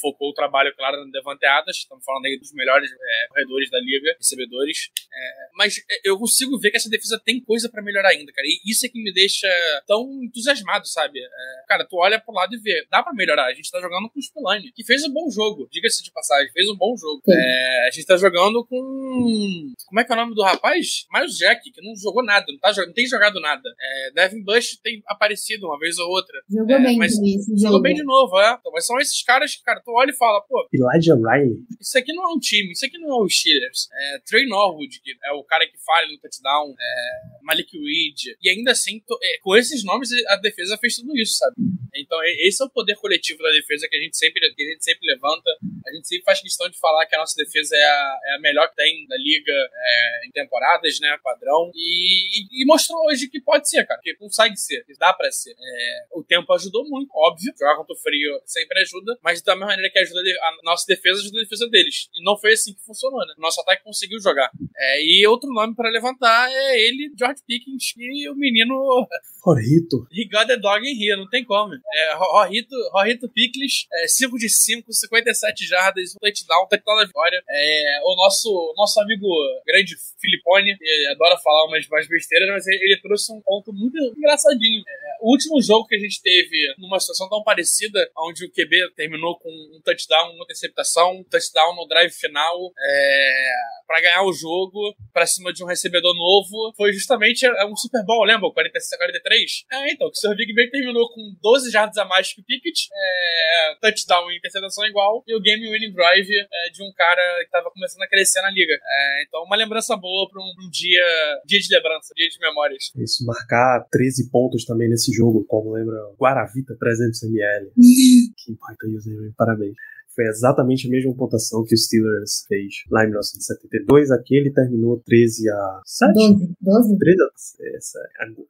focou o trabalho, claro, no Devanteadas. Estamos falando aí dos melhores é, corredores da liga, recebedores. É, mas eu consigo ver que essa defesa tem coisa pra melhorar ainda, cara. E isso é que me deixa tão entusiasmado, sabe? É, cara, tu olha pro lado lado e ver. Dá pra melhorar. A gente tá jogando com o Spillane, que fez um bom jogo. Diga-se de passagem, fez um bom jogo. É, a gente tá jogando com. Como é que é o nome do rapaz? Miles Jack, que não jogou nada, não, tá, não tem jogado nada. É, Devin Bush tem aparecido uma vez ou outra. Jogou É, bem mas Jogou jogo. bem de novo, é. Então, mas são esses caras que, cara, tu olha e fala, pô, Elijah Riley. isso aqui não é um time, isso aqui não é o Steelers. É Trey Norwood, que é o cara que falha no touchdown, é Malik Reed. E ainda assim, to- é, com esses nomes, a defesa fez tudo isso, sabe? Então, esse é o poder coletivo da defesa que a gente sempre, que a gente sempre levanta. A gente sempre faz questão de falar que a nossa defesa é a, é a melhor que tem da liga é, em temporadas, né? Padrão. E, e- e mostrou hoje que pode ser, cara. Que consegue ser, que dá pra ser. É, o tempo ajudou muito, óbvio. Jogar contra o frio sempre ajuda, mas da mesma maneira que ajuda a nossa defesa, ajuda a defesa deles. E não foi assim que funcionou, né? Nosso ataque conseguiu jogar. É, e outro nome pra levantar é ele, George Pickens, e o menino Jorrito. He got the dog in here, não tem como. É, Rorrito, Rorrito Pickles, é, 5 de 5, 57 jardas, um touchdown, touchdown da vitória. É, o nosso, nosso amigo grande Filipone, ele adora falar umas, umas besteiras, mas ele, ele trouxe um ponto muito engraçadinho. É, o último jogo que a gente teve numa situação tão parecida, onde o QB terminou com um touchdown, uma interceptação, um touchdown no drive final, é, para ganhar o jogo, pra cima de um recebedor novo, foi justamente é, um Super Bowl, lembra? 46 43? É, então, que o Sr. Big Ben terminou com 12 jardas a mais que o Pickett, é, touchdown e interceptação igual, e o game winning drive é, de um cara que tava começando a crescer na liga. É, então, uma lembrança boa pra um, um dia, dia de lembrança, dia de memórias. Isso, marcar 13 pontos também nesse jogo, como lembra Guaravita 300ml. que baita username, parabéns. Foi exatamente a mesma pontuação que o Steelers fez lá em 1972. Aqui ele terminou 13 a 7? 12. 12? 13 a... Essa,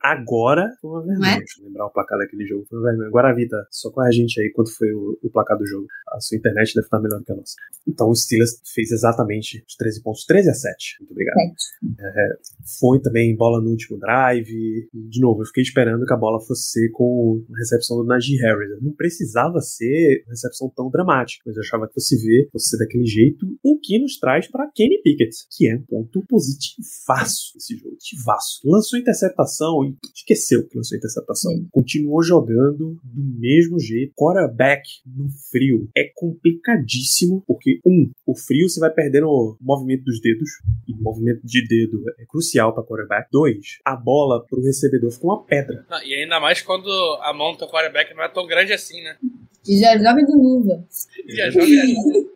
agora foi uma vergonha. É? Deixa eu lembrar o placar daquele jogo. Foi uma vergonha. Guaravita, só com a gente aí quanto foi o, o placar do jogo. A sua internet deve estar melhor do que a nossa. Então o Steelers fez exatamente os 13 pontos. 13 a 7. Muito obrigado. 7. Foi também bola no último drive. De novo, eu fiquei esperando que a bola fosse ser com a recepção do Najee Harris. Não precisava ser uma recepção tão dramática, mas eu achava que fosse ver, fosse ser daquele jeito, o que nos traz para Kenny Pickett, que é um ponto positivaço esse jogo. Positivaço. Lançou interceptação e esqueceu que lançou interceptação. Sim. Continuou jogando do mesmo jeito. Quarterback no frio é complicadíssimo, porque, um, o frio você vai perdendo o movimento dos dedos, e o movimento de dedo é crucial para quarterback. Dois, a bola pro recebedor fica uma pedra. Não, e ainda mais quando a mão do quarterback não é tão grande assim, né? E já joga do luva. E a joga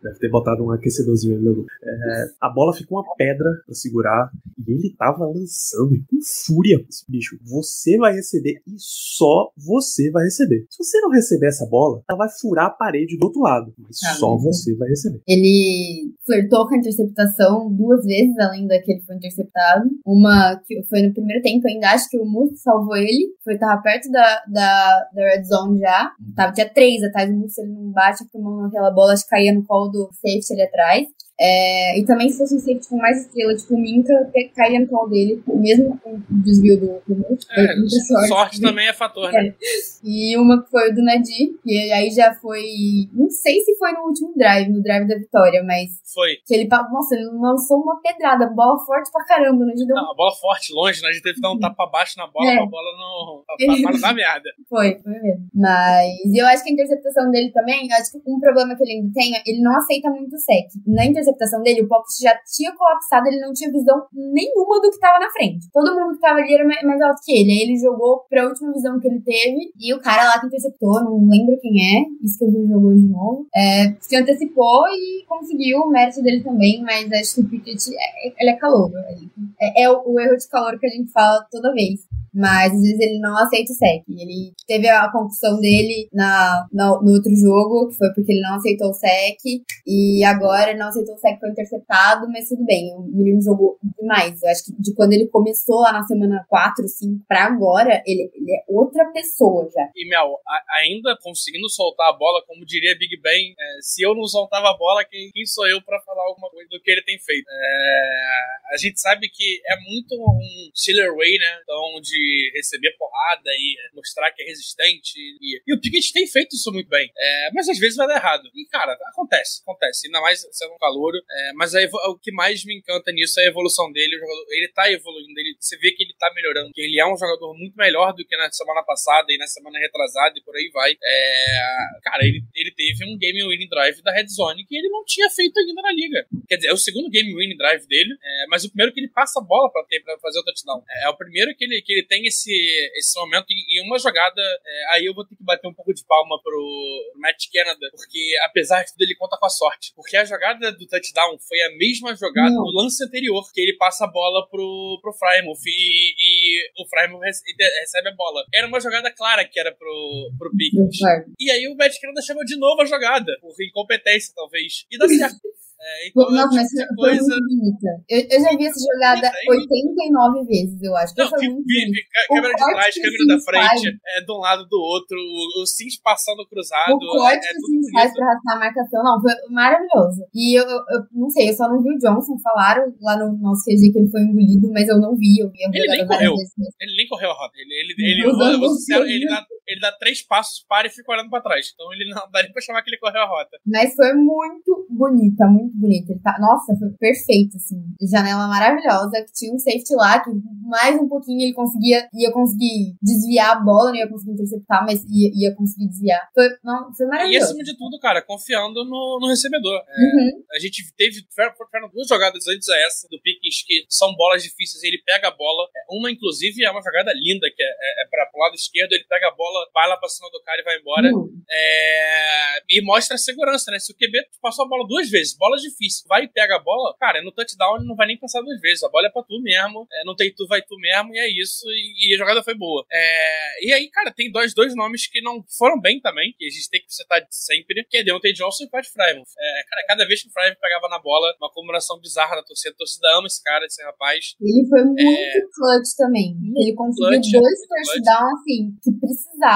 Deve ter botado um aquecedorzinho ali no é, A bola fica uma pedra pra segurar. E ele tava lançando e com fúria. Esse bicho, você vai receber e só você vai receber. Se você não receber essa bola, ela vai furar a parede do outro lado. Mas Ah, só mas- você vai receber. Ele flertou com a interceptação duas vezes, além da que ele foi interceptado. Uma que foi no primeiro tempo, ainda acho que o Muth salvou ele. Foi, tava perto da, da, da red zone já. Tava, tinha três atrás do ele não bate a mão naquela bola, acho que caía no colo do safety ali atrás. É, e também se fosse um safety com mais estrela, tipo o Minka, caía no colo dele, mesmo com o desvio do, do É, muita sorte também é fator, né? E uma que foi o do Nadir, que aí já foi. Não sei se foi no último drive, no drive da vitória, mas Foi. que ele, nossa, ele lançou uma pedrada, bola forte pra caramba, né? Deu... Não, a bola forte, longe, né? A gente teve que dar um tapa abaixo na bola É. pra bola não. pra, não dar merda. Foi, foi mesmo. Mas eu acho que a interceptação dele também, acho que um problema que ele ainda tem, ele não aceita muito o sec. Na interceptação dele, o Pops já tinha colapsado, ele não tinha visão nenhuma do que tava na frente. Todo mundo que tava ali era mais, alto que ele. Aí ele jogou pra última visão que ele teve, e o cara lá que interceptou, não lembro quem é, isso que eu vi o jogo de novo, é, se antecipou e conseguiu o mérito dele também, mas acho que o Pickett, é, ele é calor. É, é o, o erro de calor que a gente fala toda vez. Mas às vezes ele não aceita o sec. Ele teve a concussão dele na, na- no outro jogo, que foi porque ele não aceitou o sec. E agora não aceitou sec, foi interceptado, mas tudo bem. O menino jogou demais. Eu acho que de quando ele começou lá na semana 4, 5 pra agora, ele, ele é outra pessoa já. E, Mel, a- ainda conseguindo soltar a bola, como diria Big Ben, é, se eu não soltava a bola, quem, quem sou eu pra falar alguma coisa do que ele tem feito? É, a gente sabe que é muito um Steeler Way, né? Então, de receber porrada e mostrar que é resistente. E, e o Pickett tem feito isso muito bem. É, mas às vezes vai dar errado. E, cara, acontece, acontece. Ainda mais sendo um calor. É, mas a o que mais me encanta nisso é a evolução dele. Jogador, ele tá evoluindo, ele você vê que ele tá melhorando, que ele é um jogador muito melhor do que na semana passada e na semana retrasada e por aí vai. É, cara, ele, ele teve um game winning drive da Red Zone que ele não tinha feito ainda na liga. Quer dizer, é o segundo game winning drive dele, é, mas o primeiro que ele passa a bola pra, ter, pra fazer o touchdown. É, é o primeiro que ele, que ele tem esse, esse momento em, uma jogada. É, aí eu vou ter que bater um pouco de palma pro Matt Canada, porque apesar de tudo ele conta com a sorte. Porque a jogada do touchdown foi a mesma jogada não. do lance anterior, que ele passa a bola pro, pro Frymouth e, e o Frymouth recebe a bola. Era uma jogada clara que era pro, pro Pickens. E aí o Matt Canada chamou de novo a jogada, por incompetência, talvez. E dá certo. É, então, Nossa, mas foi coisa... muito bonita. Eu, eu, já vi essa jogada 89 vezes, eu acho. Não, muito vi, vi, câmera de trás, câmera da frente, é, de um lado do outro, o, o Sims passando cruzado. O corte é, é que o Sims faz pra arrastar a marcação, não, foi maravilhoso. E eu, eu, eu, não sei, eu só não vi o Johnson, falaram lá no nosso QG que ele foi engolido, mas eu não vi, eu vi a Ele nem correu, ele nem correu a rota, ele, ele, ele, ele, ele, dá, ele dá três passos, para e fica olhando pra trás, então ele não dá nem pra chamar que ele correu a rota. Mas foi muito bonita, muito. Ele tá, nossa, foi perfeito, assim. Janela maravilhosa, que tinha um safety lá, que mais um pouquinho ele conseguia, ia conseguir desviar a bola, não ia conseguir interceptar, mas ia, ia conseguir desviar. Foi, não, foi maravilhoso. E acima de tudo, cara, confiando no, no recebedor. É, uhum. A gente teve, tiveram duas jogadas antes a essa, do Pickens, que são bolas difíceis, ele pega a bola. É, uma, inclusive, é uma jogada linda, que é, é, é para pro lado esquerdo, ele pega a bola, vai lá pra cima do cara e vai embora. Uhum. É, e mostra a segurança, né? Se o QB passou a bola duas vezes, bola difícil, vai e pega a bola, cara, no touchdown ele não vai nem passar duas vezes. A bola é pra tu mesmo, é, não tem tu, vai tu mesmo, e é isso. E, e a jogada foi boa. É, e aí, cara, tem dois, dois nomes que não foram bem também, que a gente tem que citar sempre, que é Deontay Johnson e Pat Frymouth. É, cara, cada vez que o Frymouth pegava na bola, uma comemoração bizarra da torcida. A torcida ama esse cara, esse rapaz. Ele foi muito é, clutch também. Ele conseguiu clutch, dois touchdowns, assim, que precisava.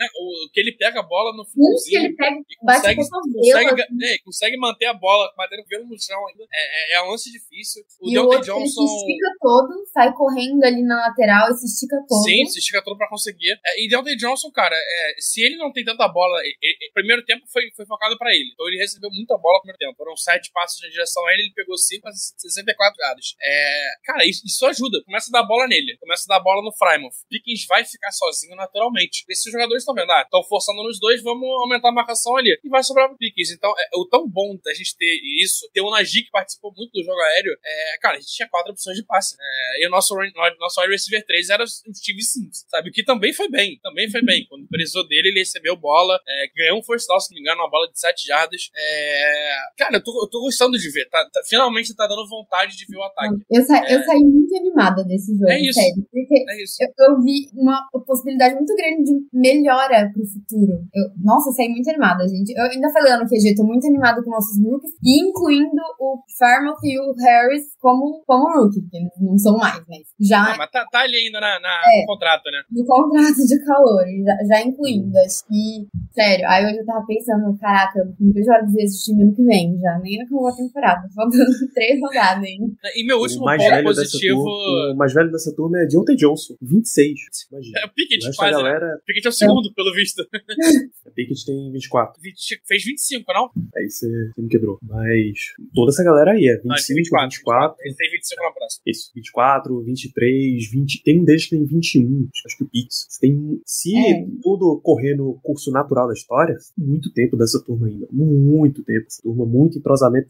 É, o que ele pega a bola no finalzinho. que ele pega, bate consegue, consegue, assim. é, consegue manter a bola, batendo o cabelo no chão ainda. É, é, é um lance difícil. O e Deontay outro, Johnson. Ele se estica todo, sai correndo ali na lateral e se estica todo. Sim, se estica todo pra conseguir. É, e Deontay Johnson, cara, é, se ele não tem tanta bola. O primeiro tempo foi, foi focado pra ele. Então ele recebeu muita bola no primeiro tempo. Foram sete passos na direção a ele, ele pegou cinco a 64 graus. É, cara, isso, isso ajuda. Começa a dar bola nele. Começa a dar bola no Frymouth. Pickens vai ficar sozinho naturalmente. Esses jogadores estão vendo, ah, estão forçando nos dois, vamos aumentar a marcação ali. E vai sobrar pro Pickens. Então, é, o tão bom da gente ter isso, ter o Najee que participou muito do jogo aéreo, é, cara, a gente tinha quatro opções de passe. É, e o nosso, nosso wide receiver 3 era o Steve Sims, sabe? Que também foi bem, também foi bem. Quando precisou dele, ele recebeu bola, é, ganhou um first down, se não me engano, uma bola de 7 jardas. É, cara, eu tô, eu tô gostando de ver. Tá, tá, finalmente tá dando vontade de ver o ataque. Eu, sa eu é. saí muito animada desse jogo, é isso, sério. Porque é isso. Eu, eu, vi uma possibilidade muito grande de melhora pro futuro. Eu, nossa, eu saí muito animada, gente. Eu ainda falei no QG, tô muito animada com nossos rookies, incluindo o Farmouth e o Harris como, como rookie, porque eles não são mais, mas já. Ah, mas tá, tá ali ainda na, na é, no contrato, né? No contrato de calor, já, já incluindo. Acho que, sério, aí hoje eu tava pensando, caraca, eu não vejo hora de ver esse time ano que vem, já. Nem acabou a temporada, faltando três rodadas ainda. E meu último ponto positivo. Turma, o mais velho dessa turma é Deontay Johnson, 26. Imagina. É o Pickett, quase. Né? Galera... Pickett é o segundo, é. pelo visto. A Pickett tem 24. 20, fez 25, não? Aí você, me quebrou. Mas toda essa galera aí é 25, ah, 24, 24. Ele tem 25 na próxima. Isso, 24, 23, 20. Tem um deles que tem 21. Acho que o Pix. Tem, se é. tudo correr no curso natural da história, muito tempo dessa turma ainda. Muito tempo. Essa turma, muito entrosamento.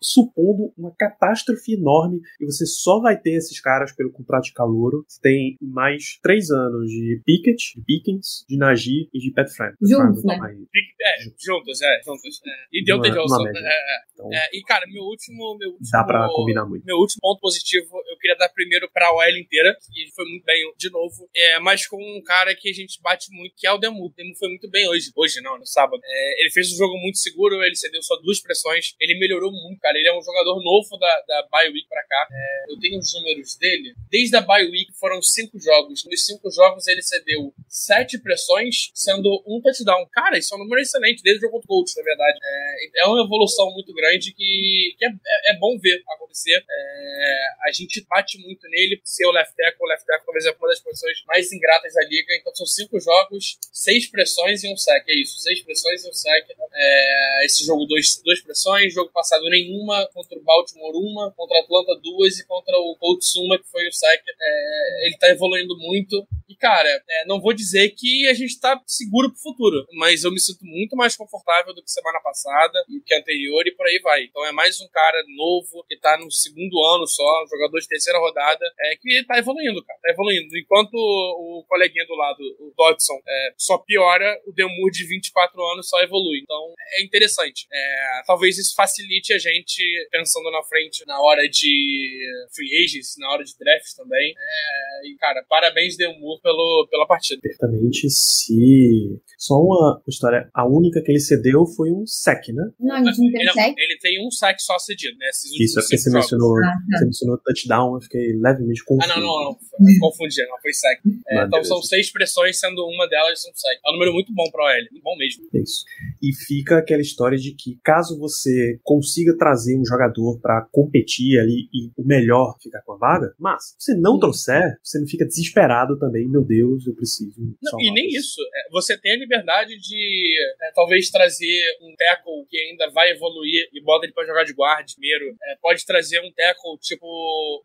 Supondo uma catástrofe enorme e você só vai ter esses caras pelo contrato de calouro. Você tem mais três anos de Pickett, de Pickens, de Najee e de Pat Frank. Juntos, né? É, juntos, é, juntos. É. E deu The Johnson. É, é. Então, é, e, cara, meu último, meu último. Dá pra combinar muito. Meu último ponto positivo, eu queria dar primeiro pra OL inteira, que foi muito bem de novo. É, mas com um cara que a gente bate muito, que é o Demu. O Demu foi muito bem hoje. Hoje não, no sábado. É, ele fez um jogo muito seguro, ele cedeu só duas pressões. Ele melhorou muito, cara. Ele é um jogador novo da, da Bye Week pra cá. É, eu tenho os números dele. Desde a Bye Week foram cinco jogos. Nos cinco jogos ele cedeu sete pressões, sendo um touchdown. Cara, isso é um número excelente, desde o jogo contra o Colts, na verdade. É, é uma evolução muito grande que, que é, é, é bom ver acontecer. É, a gente bate muito nele, ser o left tackle. O left tackle talvez é uma das posições mais ingratas da liga. Então são cinco jogos, seis pressões e um sec. É isso, seis pressões e um sec. É, esse jogo, dois, duas pressões. Jogo passado, nenhuma. Contra o Baltimore, uma. Contra o Atlanta, duas. E contra o Colts, uma, que foi o Sec, é, ele tá evoluindo muito. E, cara, é, não vou dizer que a gente tá seguro pro futuro, mas eu me sinto muito mais confortável do que semana passada e que anterior e por aí vai. Então é mais um cara novo que tá no segundo ano só, jogador de terceira rodada, é, que tá evoluindo, cara. Tá evoluindo. Enquanto o coleguinha do lado, o Dodson, é, só piora, o Demur de 24 anos só evolui. Então é interessante. É, talvez isso facilite a gente pensando na frente na hora de free agents, na hora de draft também. É, e, cara, parabéns, Demur, pelo, pela partida. Certamente, se. Só uma história. A única que ele cedeu foi um sec, né? Não, a gente não tem Ele, sec. ele tem um saque só cedido, né? Esses Isso, é porque você jogos. mencionou, Ah, tá. você mencionou touchdown, eu fiquei levemente Ah, confuso. não, não, não. Confundi, não. Foi sec. É, então beleza. são seis pressões, sendo uma delas um sec. É um número muito bom pra OL. Bom mesmo. Isso. E fica aquela história de que caso você consiga trazer um jogador pra competir ali e o melhor ficar com a vaga, mas se você não trouxer, você não fica desesperado também, meu Deus, eu preciso. Não, e nem isso. É, Você tem a liberdade de é, talvez trazer um tackle que ainda vai evoluir e bota ele pra jogar de guarda primeiro. É, pode trazer um tackle tipo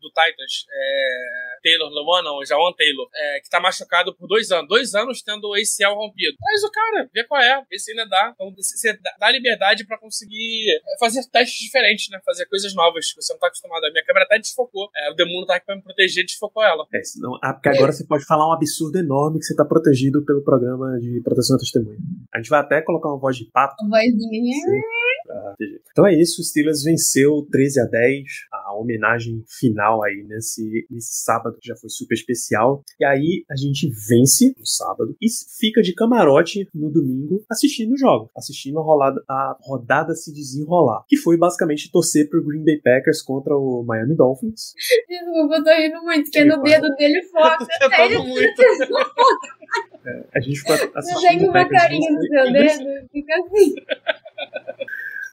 do Titans, é, Taylor Lewan, ou Jawan Taylor, é, que tá machucado por dois anos. Dois anos tendo o ACL rompido. Traz o cara, vê qual é, vê se ainda dá. Então você dá- liberdade pra conseguir é, fazer testes diferentes, né? Fazer coisas novas que você não tá acostumado. A minha câmera até desfocou. É, o Demuno tá aqui pra me proteger, desfocou ela. É, senão, ah, porque agora você pode falar um absurdo enorme que você tá protegido pelo programa de proteção à testemunha. A gente vai até colocar uma voz de pato vozinha. pra proteger. Então é isso, o Steelers venceu 13 a 10, a homenagem final aí nesse, nesse sábado, que já foi super especial. E aí a gente vence no sábado e fica de camarote no domingo assistindo o jogo, assistindo a, rolada, a rodada se desenrolar, que foi basicamente torcer pro Green Bay Packers contra o Miami Dolphins. Desculpa, eu tô rindo muito, porque no dedo dele foca. Eu tô Sério, muito. A gente ficou assistindo pega o uma Packers carinha no seu dedo, fica assim.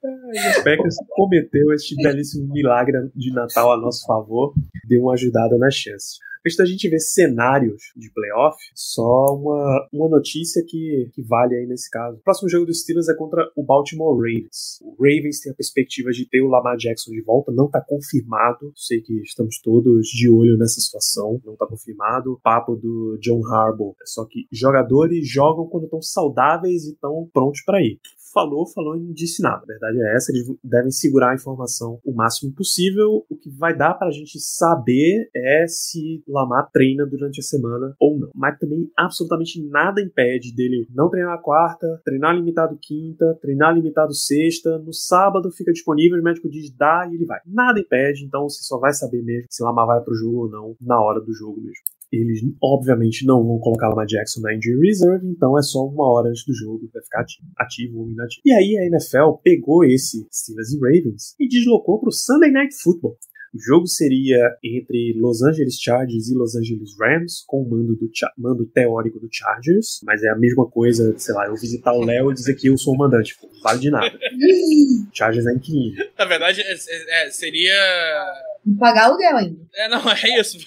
Os Packers cometeu este belíssimo milagre de Natal a nosso favor, deu uma ajudada na chance. Antes da gente ver cenários de playoff, só uma, uma notícia que, que vale aí nesse caso. O próximo jogo dos Steelers é contra o Baltimore Ravens. O Ravens tem a perspectiva de ter o Lamar Jackson de volta, não está confirmado. Sei que estamos todos de olho nessa situação, não está confirmado. Papo do John Harbaugh é só que jogadores jogam quando estão saudáveis e estão prontos para ir falou, falou e não disse nada. A verdade é essa, eles devem segurar a informação o máximo possível. O que vai dar pra gente saber é se Lamar treina durante a semana ou não. Mas também absolutamente nada impede dele não treinar quarta, treinar limitado quinta, treinar limitado sexta, no sábado fica disponível, o médico diz dá e ele vai. Nada impede, então você só vai saber mesmo se Lamar vai pro jogo ou não na hora do jogo mesmo. Eles, obviamente, não vão colocar Lamar Jackson na injury reserve, então é só uma hora antes do jogo, vai ficar ativo, ativo ou inativo. E aí a NFL pegou esse Steelers e Ravens e deslocou pro Sunday Night Football. O jogo seria entre Los Angeles Chargers e Los Angeles Rams, com o mando, do mando teórico do Chargers, mas é a mesma coisa, sei lá, eu visitar o Léo e dizer que eu sou o mandante, não vale de nada. Chargers é inquilino. Na verdade, é- é- é, seria. Vou pagar aluguel ainda. É, não, é isso.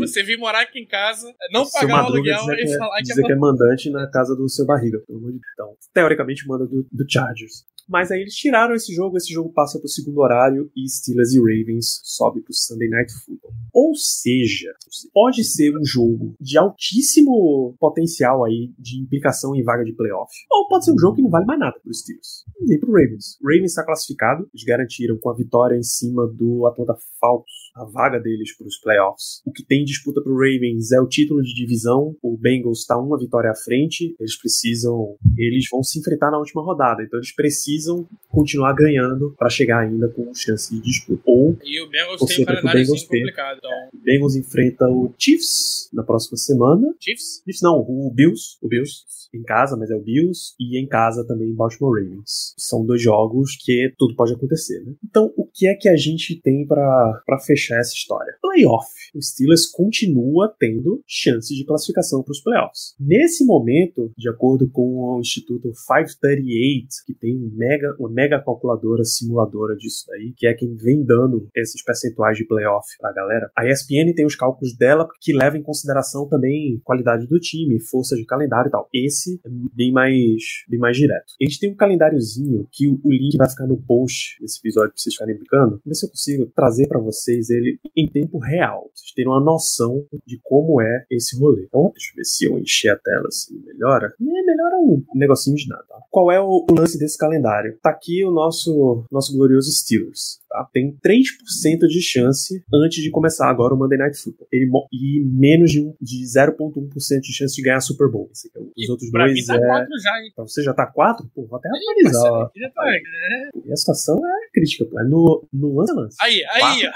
Você vir morar aqui em casa, não Seu pagar o Madruga aluguel e que falar é, que é dizer que é mandante na casa do seu barriga, pelo amor de Deus. Então, teoricamente, manda do, do Chargers. Mas aí eles tiraram esse jogo, esse jogo passa pro segundo horário e Steelers e Ravens sobe pro Sunday Night Football. Ou seja, pode ser um jogo de altíssimo potencial aí de implicação em vaga de playoff. Ou pode ser um jogo que não vale mais nada pro Steelers. Nem Ravens. O Ravens está classificado, eles garantiram com a vitória em cima do Atlanta Falcons a vaga deles para os playoffs. O que tem disputa pro Ravens é o título de divisão. O Bengals está uma vitória à frente. Eles precisam, eles vão se enfrentar na última rodada. Então eles precisam continuar ganhando para chegar ainda com chance de disputa. Ou E o Bengals tem um o calendário Bengals tem. complicado. Então, o Bengals enfrenta o Chiefs na próxima semana. Chiefs? Chiefs não, o Bills. O Bills em casa, mas é o Bills. E em casa também Baltimore Ravens. São dois jogos que tudo pode acontecer, né? Então, o que é que a gente tem para fechar essa história? Playoff. O Steelers continua tendo chances de classificação para os playoffs. Nesse momento, de acordo com o Instituto 538, que tem mega, uma mega calculadora simuladora disso daí, que é quem vem dando esses percentuais de playoff pra galera. A ESPN tem os cálculos dela que levam em consideração também qualidade do time, força de calendário e tal. Esse é bem mais, bem mais direto. A gente tem um calendáriozinho que o, link vai ficar no post desse episódio pra vocês ficarem brincando. Ver se eu consigo trazer para vocês ele em tempo real. Vocês terem uma noção de como é esse rolê. Então, deixa eu ver se eu encher a tela assim, melhora. É, melhora um negocinho de nada. Tá? Qual é o, o lance desse calendário? Tá aqui o nosso, nosso glorioso Steelers. Tá? Tem 3% de chance antes de começar agora o Monday Night Football. Ele, e menos de, um, de 0,1% de chance de ganhar Super Bowl. Aqui é, os outros pra dois mim tá é. quatro já, hein? Pra você já tá 4? Pô, vou até Ih, atualizar. tá, né? E a situação é crítica, pô. É no, no lance lance. Aí, aí, 4%.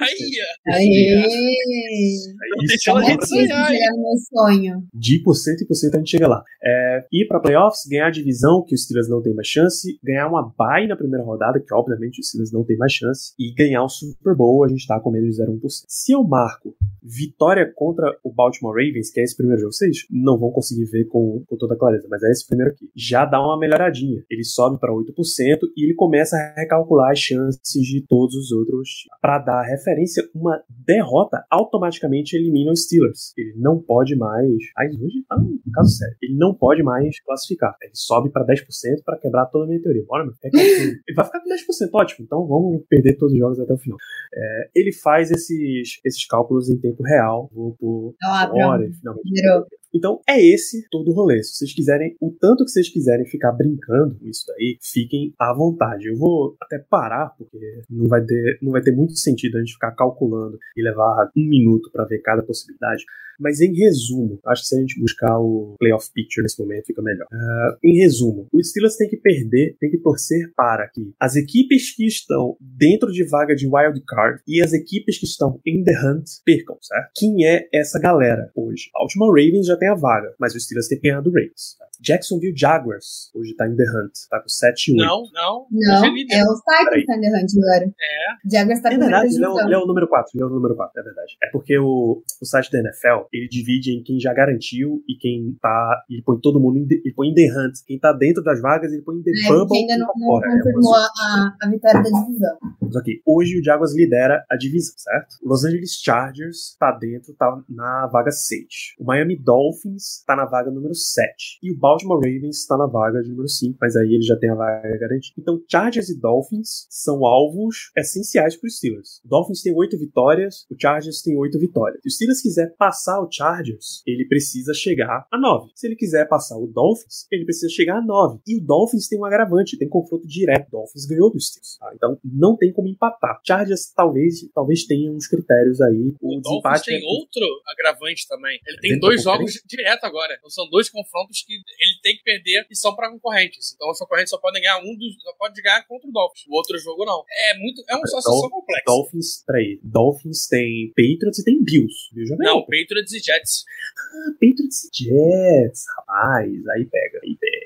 aí. Isso deixa é É sonhar, meu sonho. de por cento e por cento a gente chega lá. É, ir pra playoffs, ganhar a divisão, que os Steelers não tem mais chance, ganhar uma bye na primeira rodada, que obviamente os Steelers não tem mais chance, e ganhar o Super Bowl, a gente tá com menos de 0,1%. Se eu marco vitória contra o Baltimore Ravens, que é esse primeiro jogo, vocês não vão conseguir ver com, com toda clareza, mas é esse primeiro aqui. Já dá uma melhoradinha. Ele sobe para 8% e ele começa a recalcular as chances de todos os outros. Para dar referência, uma derrota automaticamente elimina os Steelers. Ele não pode mais. Aí hoje tá um caso sério. Ele não pode mais classificar. Ele sobe para 10% para quebrar toda a minha teoria. Bora, meu. Ele vai ficar com 10%, ótimo. Então vamos perder todos os jogos até o final. É, ele faz esses, esses cálculos em tempo real. Vou por Ah, hora, pronto. finalmente. Virou. Então é esse todo o rolê. Se vocês quiserem, o tanto que vocês quiserem ficar brincando com isso daí, fiquem à vontade. Eu vou até parar, porque não vai ter, não vai ter muito sentido a gente ficar calculando e levar um minuto para ver cada possibilidade. Mas em resumo, acho que se a gente buscar o playoff picture nesse momento fica melhor. Ah, em resumo, o Steelers tem que perder, tem que torcer para que as equipes que estão dentro de vaga de wild card e as equipes que estão in the hunt percam, certo? Quem é essa galera hoje? Baltimore Ravens já tem a vaga, mas o Steelers tem que ganhar do Ravens. Jacksonville Jaguars hoje tá in the hunt, tá com 7 e 8. Não, não. Não, é é o Titans tá in the hunt agora. É. Jaguars tá É com verdade, ele é, o, divisão. ele é o número 4, ele é o número 4, é verdade. É porque o, o site da NFL, ele divide em quem já garantiu e quem tá. Ele põe todo mundo em the, ele põe em the hunt. Quem tá dentro das vagas, ele põe em the É, bubble ainda e não, tá não fora. É, confirmou a, a- a vitória da divisão. Mas ok, hoje o Jaguars lidera a divisão, certo? O Los Angeles Chargers tá dentro, tá na vaga 6. O Miami Dolphins tá na vaga número 7. E o Baltimore Ravens tá na vaga de número 5, mas aí ele já tem a vaga garantida. Então, Chargers e Dolphins são alvos essenciais para os Steelers. O Dolphins tem 8 vitórias, o Chargers tem 8 vitórias. Se o Steelers quiser passar o Chargers, ele precisa chegar a 9. Se ele quiser passar o Dolphins, ele precisa chegar a 9. E o Dolphins tem um agravante, tem confronto direto. O Dolphins ganhou dos Steelers. tá? Então, não tem como empatar. Chargers talvez, talvez tenha uns critérios aí. O, O Dolphins tem é- outro agravante também. Ele tem dois jogos direto agora. Então são dois confrontos que ele tem que perder e são pra concorrentes. Então os concorrentes só podem ganhar um dos. Só pode ganhar contra o Dolphins. O outro jogo não. É muito. É uma situação complexa. Dolphins, peraí. Dolphins tem Patriots e tem Bills. Bills já. Não, Patriots e Jets. Ah, Patriots e Jets, rapaz, aí pega, aí pega.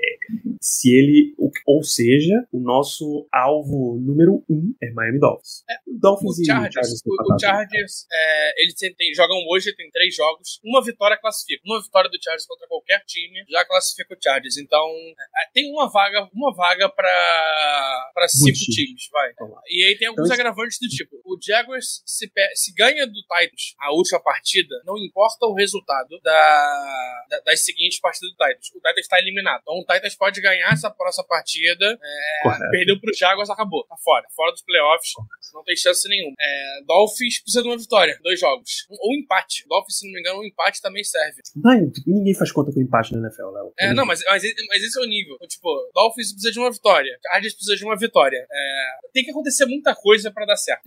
Se ele, ou seja, o nosso alvo número um é Miami Dolphins. O Dolphins O e Chargers, têm o, o. Chargers é, eles tem- jogam hoje, tem três jogos. Uma vitória classifica. Uma vitória do Chargers contra qualquer time já classifica o Chargers. Então, é, tem uma vaga, uma vaga pra, pra cinco Muito times, vai. E aí tem alguns Então, agravantes do tipo: o Jaguars se, se ganha do Titans a última partida, não importa o resultado da, da- das seguintes partidas do Titans. O Titans está eliminado. Então o Titans pode ganhar essa próxima partida, é, perdeu pro Jaguars, acabou. Tá fora. Fora dos playoffs. Não tem chance nenhuma. É, Dolphins precisa de uma vitória. Dois jogos. Um- Ou empate. Dolphins, se não me engano, um empate também serve. Não, ninguém faz conta com empate na NFL, Léo. É, não, mas, mas, mas esse é o nível. Então, tipo, Dolphins precisa de uma vitória. Chargers precisa de uma vitória. É, tem que acontecer muita coisa pra dar certo.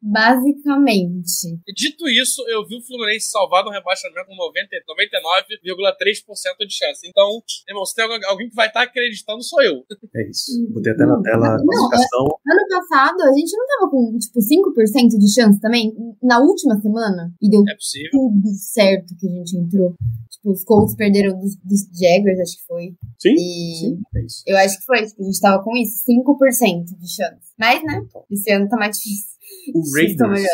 Basicamente. Dito isso, eu vi o Fluminense salvado no rebaixamento com 90 99,3% de chance. Então, irmão, se tem alguém- alguém que vai estar acreditando, sou eu. É isso. Botei até na tela a Não, classificação. Ano passado, a gente não tava com, tipo, 5% de chance também? Na última semana? E deu É possível. tudo certo que a gente entrou. Tipo, os Colts perderam dos, dos Jaguars, acho que foi. Sim, E sim, é isso. eu acho que foi, tipo, a gente tava com isso, 5% de chance. Mas, né, esse ano tá mais difícil. O Raiders, melhor.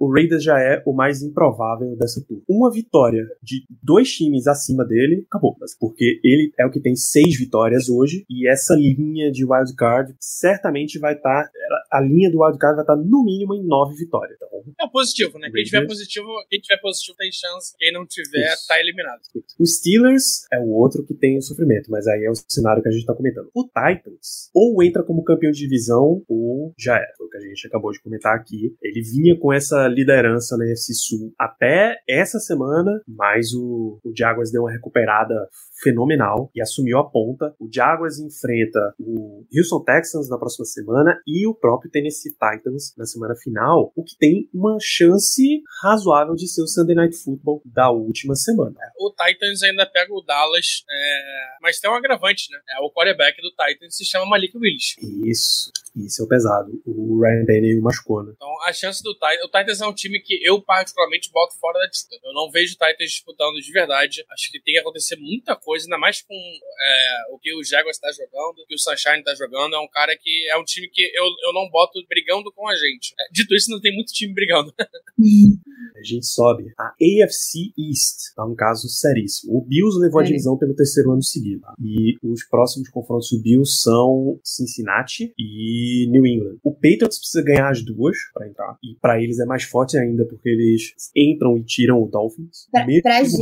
O Raiders já é o mais improvável dessa turma. Uma vitória de dois times acima dele, acabou. Porque ele é o que tem seis vitórias hoje, e essa linha de wildcard certamente vai estar. Tá, a linha do wildcard vai estar tá no mínimo em nove vitórias. Então, é positivo, né? Quem tiver positivo, quem tiver positivo tem chance. Quem não tiver, Isso. tá eliminado. O Steelers é o outro que tem o sofrimento, mas aí é o cenário que a gente tá comentando. O Titans, ou entra como campeão de divisão, ou já era. Foi o que a gente acabou de comentar aqui. Ele vinha com essa liderança na NFC Sul até essa semana, mas o, o Jaguars deu uma recuperada fenomenal e assumiu a ponta. O Jaguars enfrenta o Houston Texans na próxima semana e o próprio Tennessee Titans na semana final, o que tem uma chance razoável de ser o Sunday Night Football da última semana. O Titans ainda pega o Dallas, é... mas tem um agravante, né? É, o quarterback do Titans se chama Malik Willis. Isso. Isso é o pesado. O Ryan Daniel machucou, né? Então, a chance do Titans... O Titans é um time que eu, particularmente, boto fora da disputa. Eu não vejo o Titans disputando de verdade. Acho que tem que acontecer muita coisa, ainda mais com é, o que o Jaguars está jogando, o que o Sunshine está jogando. É um cara que... É um time que eu, eu não boto brigando com a gente. É, dito isso, não tem muito time brigando. a gente sobe a AFC East, tá um caso seríssimo. O Bills levou é. a divisão pelo terceiro ano seguido. E os próximos confrontos do Bills são Cincinnati e New England. O Patriots precisa ganhar as duas para entrar. E para eles é mais forte ainda, porque eles entram e tiram o Dolphins. Pra, pra gente,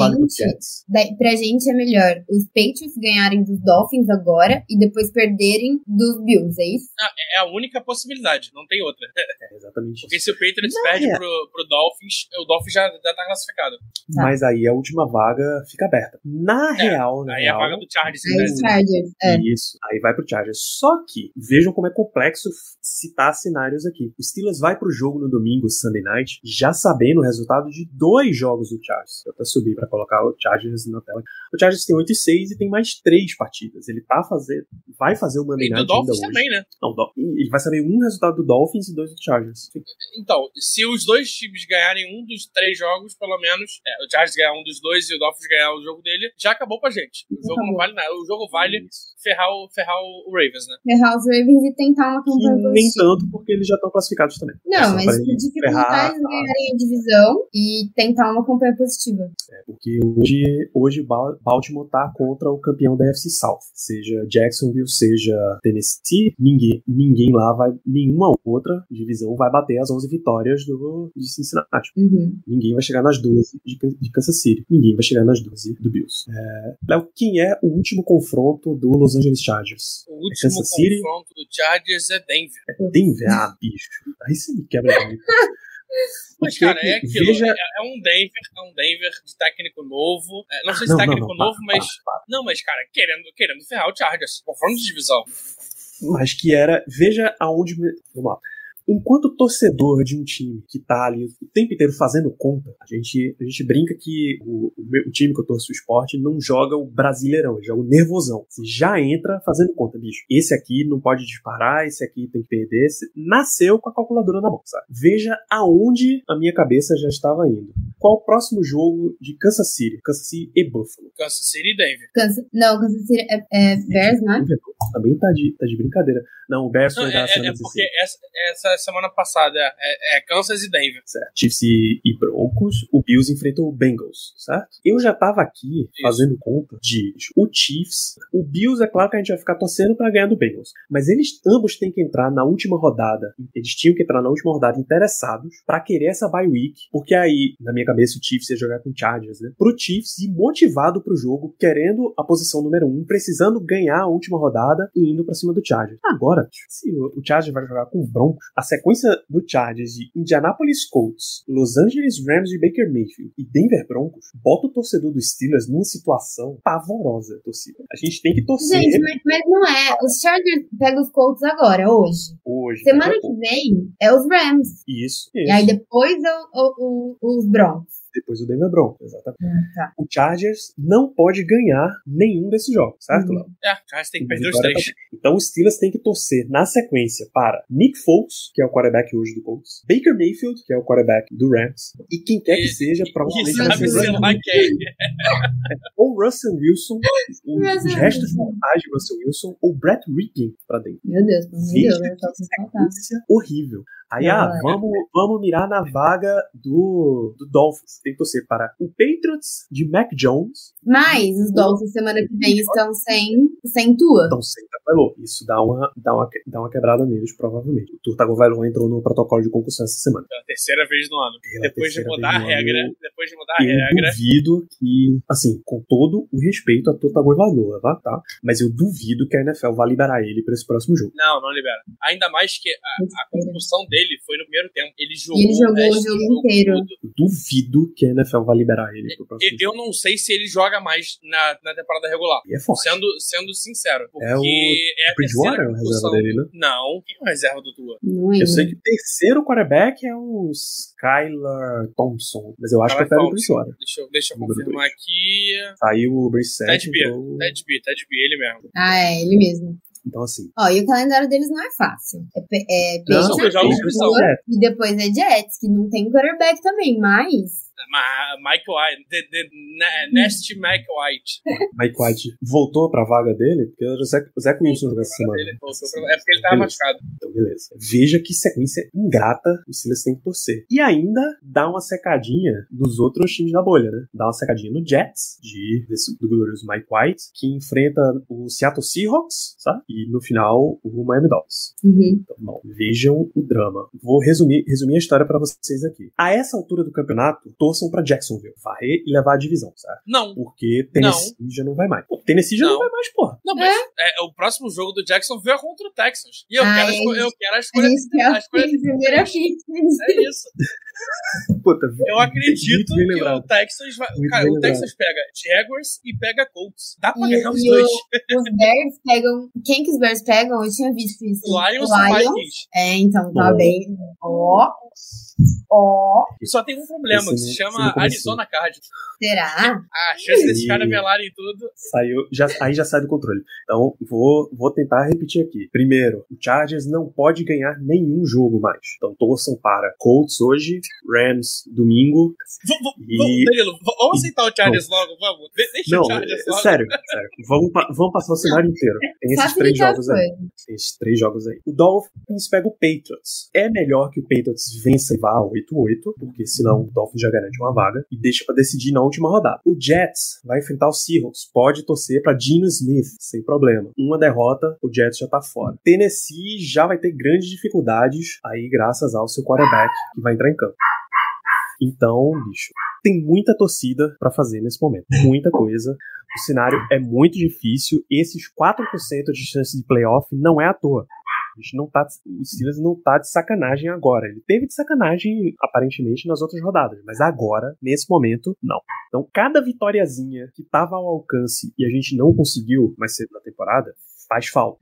pra gente é melhor os Patriots ganharem dos Dolphins agora e depois perderem dos Bills, é isso? Ah, é a única possibilidade, não tem outra. É exatamente Porque se o Patriots não, perde é. pro, pro Dolphins, o Dolphins já, já tá classificado. Tá. Mas aí a última vaga fica aberta. Na é, real, na aí real, a vaga do Chargers. Aí, né? Chargers é. Isso, aí vai pro Chargers. Só que, vejam como é complexo citar cenários aqui. O Steelers vai pro jogo no domingo, Sunday Night, já sabendo o resultado de dois jogos do Chargers. Eu até subi para colocar o Chargers na tela. O Chargers tem 8 e 6 e tem mais três partidas. Ele tá fazendo, vai fazer o Monday Night do Dolphins também, né? Não, ele vai saber um resultado do Dolphins e dois do Chargers. Então, se os dois times ganharem um dos três jogos, pelo menos, é, o Chargers ganhar um dos dois e o Dolphins ganhar o jogo dele, já acabou pra gente. O jogo não vale nada. O jogo vale ferrar o, ferrar o Ravens, né? Ferrar os Ravens e tentar uma campanha Nem tanto, porque eles já estão classificados também. Não, mas dificultar eles ganharem a divisão e tentar uma campanha positiva. É, porque hoje, hoje Baltimore tá contra o campeão da FC South. Seja Jacksonville, seja Tennessee, ninguém, ninguém lá vai, nenhuma outra divisão vai bater as 11 vitórias do, de Cincinnati. Uhum. Ninguém vai chegar nas 12 de, de Kansas City. Ninguém vai chegar nas 12 do Bills. É, Léo, quem é o último confronto do Los Angeles Chargers? O último é confronto do Chargers é Denver. É Denver, ah, bicho. Aí você me quebra muito. Mas, cara, é aquilo. Veja... É, é, um Denver, é um Denver de técnico novo. É, não sei se não, técnico não, não, novo, para, mas. Para, para. Não, mas, cara, querendo, querendo ferrar o Chargers. Confronto de divisão. Mas que era. Veja aonde. Vamos lá enquanto torcedor de um time que tá ali o tempo inteiro fazendo conta, a gente, a gente brinca que o, o, meu, o time que eu torço o esporte não joga o brasileirão, ele joga o nervosão. Você já entra fazendo conta, bicho. Esse aqui não pode disparar, esse aqui tem que perder. Esse... Nasceu com a calculadora na mão, sabe? Veja aonde a minha cabeça já estava indo. Qual o próximo jogo de Kansas City? Kansas City e Buffalo. Kansas City e Denver. Kansas, não, Kansas City é, é Bears, né? Também tá de, tá de brincadeira. Não, o Bears foi não, da é, é, é porque essa, essa semana passada. É, é Kansas e Denver. Certo. Chiefs e, e, Broncos, o Bills enfrentou o Bengals, certo? Eu já tava aqui Isso. fazendo conta de o Chiefs, o Bills, é claro que a gente vai ficar torcendo para ganhar do Bengals, mas eles ambos têm que entrar na última rodada. Eles tinham que entrar na última rodada interessados para querer essa bye week, porque aí, na minha cabeça, o Chiefs ia jogar com o Chargers, né? Pro Chiefs ir motivado pro jogo, querendo a posição número um, precisando ganhar a última rodada e indo para cima do Chargers. Agora, se o Chargers vai jogar com o Broncos, a sequência do Chargers de Indianapolis Colts, Los Angeles Rams de Baker Mayfield e Denver Broncos bota o torcedor dos Steelers numa situação pavorosa, torcida. A gente tem que torcer. Gente, mas, mas não é. Os Chargers pegam os Colts agora, hoje. Hoje. Semana que vem é os Rams. Isso. isso. E aí depois é o, o, os Broncos depois o Denver Broncos, exatamente. Ah, tá. O Chargers não pode ganhar nenhum desses jogos, certo, uhum. Léo? É, o Chargers tem que perder os três. Pra... Então o Steelers tem que torcer na sequência para Nick Foles, que é o quarterback hoje do Colts, Baker Mayfield, que é o quarterback do Rams, e quem quer que seja, provavelmente vai ser Russell ou Russell Wilson, o, os restos de montagem de Russell Wilson, ou Brett Rippin pra dentro. Meu Deus, meu Deus, eu tô horrível. Aí, ah, vamos, vamos mirar na vaga do, do Dolphins. Tem que torcer para o Patriots de Mac Jones. Mas os Dolphins semana que vem estão sem, sem Tua. Estão sem Tagovailoa. Isso dá uma, dá, uma, dá uma quebrada neles, provavelmente. O Tua Tagovailoa entrou no protocolo de concussão essa semana. Pela terceira vez no ano. Pela depois de mudar a regra, ano. depois de mudar a Eu regra, duvido que, assim, com todo o respeito a Tua Tagovailoa, tá? tá? Mas eu duvido que a NFL vá liberar ele para esse próximo jogo. Não, não libera. Ainda mais que a, a concussão dele foi no primeiro tempo. Ele jogou, ele jogou resto o do jogo inteiro. todo. Eu duvido que a NFL vá liberar ele pro próximo Eu jogo. não sei se ele joga mais na, na temporada regular. E é forte. Sendo, sendo sincero. Porque É o é, a Bridgewater é o reserva dele, né? Não, quem é o reserva do Tua? Eu sei que o terceiro quarterback é o Skylar Thompson, mas eu acho que é o Bridgewater. Deixa eu, deixa eu confirmar aqui. Saiu o Brissett, Ted B. então, Ted B, Ted B, ele mesmo. Ah, é, ele mesmo. Então assim. Ó, e o calendário deles não é fácil. É, é Não, é. e depois é Jets, que não tem quarterback também, mas... Ma- Mike White, the, the Nasty Mike White. Mike White voltou pra vaga dele, porque o Zach, o Zach Wilson jogou essa semana. Ele voltou pra- É porque ele tava Beleza. machucado. Então, beleza. Veja que sequência ingrata o Steelers tem que torcer. E ainda dá uma secadinha nos outros times da bolha, né? Dá uma secadinha no Jets, de, desse, do glorioso Mike White, que enfrenta o Seattle Seahawks, sabe? E no final, o Miami Dolphins. Uhum. Então, bom, vejam o drama. Vou resumir, resumir a história pra vocês aqui. A essa altura do campeonato, torçam pra Jacksonville, varrer e levar a divisão, certo? Não. Porque Tennessee já não vai mais. Pô, Tennessee já não, Não. vai mais, porra. Não, mas é, o próximo jogo do Jackson veio contra o Texans. E eu, Ah, quero, a é esco- isso. eu quero a escolha. a a primeira é isso. Puta, Eu acredito que lembrado. o Texans vai. Muito cara, o lembrado. Texas pega Jaguars e pega Colts. Dá pra E, ganhar os dois. o- os Bears pegam... Quem que os Bears pegam? Eu tinha visto isso. Lions e Vikings. É, então, tá bem... Ó... Ó... E só tem um problema, Esse que se chama. Arizona Card. Será? A chance desses E- caras melarem tudo. Saiu, já, aí já sai do controle. Então, vou, vou tentar repetir aqui. Primeiro, o Chargers não pode ganhar nenhum jogo mais. Então, torçam para Colts hoje, Rams domingo. V- E- Vamos, Danilo, vamos aceitar o Chargers logo, vamos. De- Deixa Não, o Chargers é, logo. sério, sério. Vamos, pa- vamos passar o cenário inteiro. Tem esses três Facilitar jogos as aí. Tem esses três jogos aí. O Dolphins pega o Patriots. É melhor que o Patriots vença e vá a 8-8, porque senão o Dolphins já garante uma vaga e deixa pra decidir na última rodada. O Jets vai enfrentar o Seahawks. Pode torcer pra Geno Smith, sem problema. Uma derrota, o Jets já tá fora. Tennessee já vai ter grandes dificuldades aí graças ao seu quarterback que vai entrar em campo. Então, bicho, tem muita torcida pra fazer nesse momento. Muita coisa. O cenário é muito difícil. Esses 4% de chance de playoff não é à toa. Gente não tá, o Steelers não tá de sacanagem agora. Ele teve de sacanagem, aparentemente, nas outras rodadas. Mas agora, nesse momento, não. Então, cada vitóriazinha que tava ao alcance e a gente não conseguiu mais cedo na temporada, faz falta.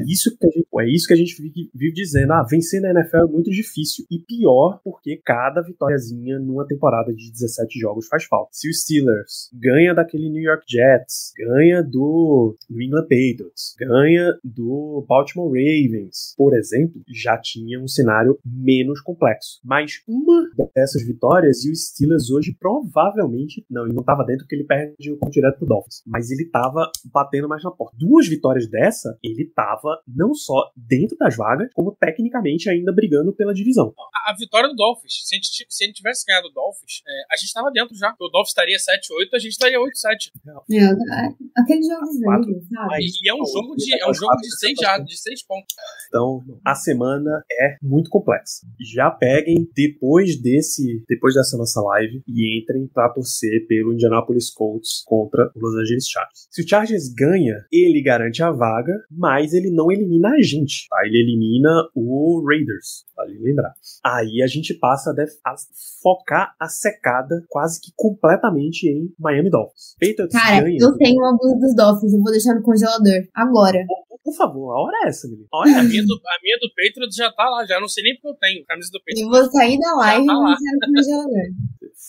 É isso que a gente, é isso que a gente vive, vive dizendo. Ah, vencer na NFL é muito difícil. E pior porque cada vitóriazinha numa temporada de 17 jogos faz falta. Se o Steelers ganha daquele New York Jets, ganha do New England Patriots, ganha do Baltimore Ravens, por exemplo, já tinha um cenário menos complexo. Mas uma dessas vitórias e o Steelers hoje provavelmente. Não, ele não estava dentro porque ele perde o ponto direto pro Dolphins. Mas ele estava batendo mais na porta. Duas vitórias dessa, ele estava não só dentro das vagas, como tecnicamente ainda brigando pela divisão. A, a vitória do Dolphins, se a gente, se a gente tivesse ganhado o Dolphins, é, a gente tava dentro já. O Dolphins estaria 7-8, a gente estaria 8-7. Meu, ah, aquele jogo sabe? E, e é um jogo de, é um jogo de 6 já, de seis pontos. Então, a semana é muito complexa. Já peguem depois desse, depois dessa nossa live e entrem pra torcer pelo Indianapolis Colts contra o Los Angeles Chargers. Se o Chargers ganha, ele garante a vaga, mas ele não elimina a gente, tá? Ele elimina o Raiders, vale lembrar. Aí a gente passa a, a focar a secada quase que completamente em Miami Dolphins. Patriots Cara, ganha. eu tenho uma blusa dos Dolphins, eu vou deixar no congelador. Agora. Por, favor, a hora é essa, menino. A A minha, do, a minha do Patriots já tá lá, já não sei nem porque eu tenho. Camisa do Patriots. Eu vou sair da live e Tá no congelador.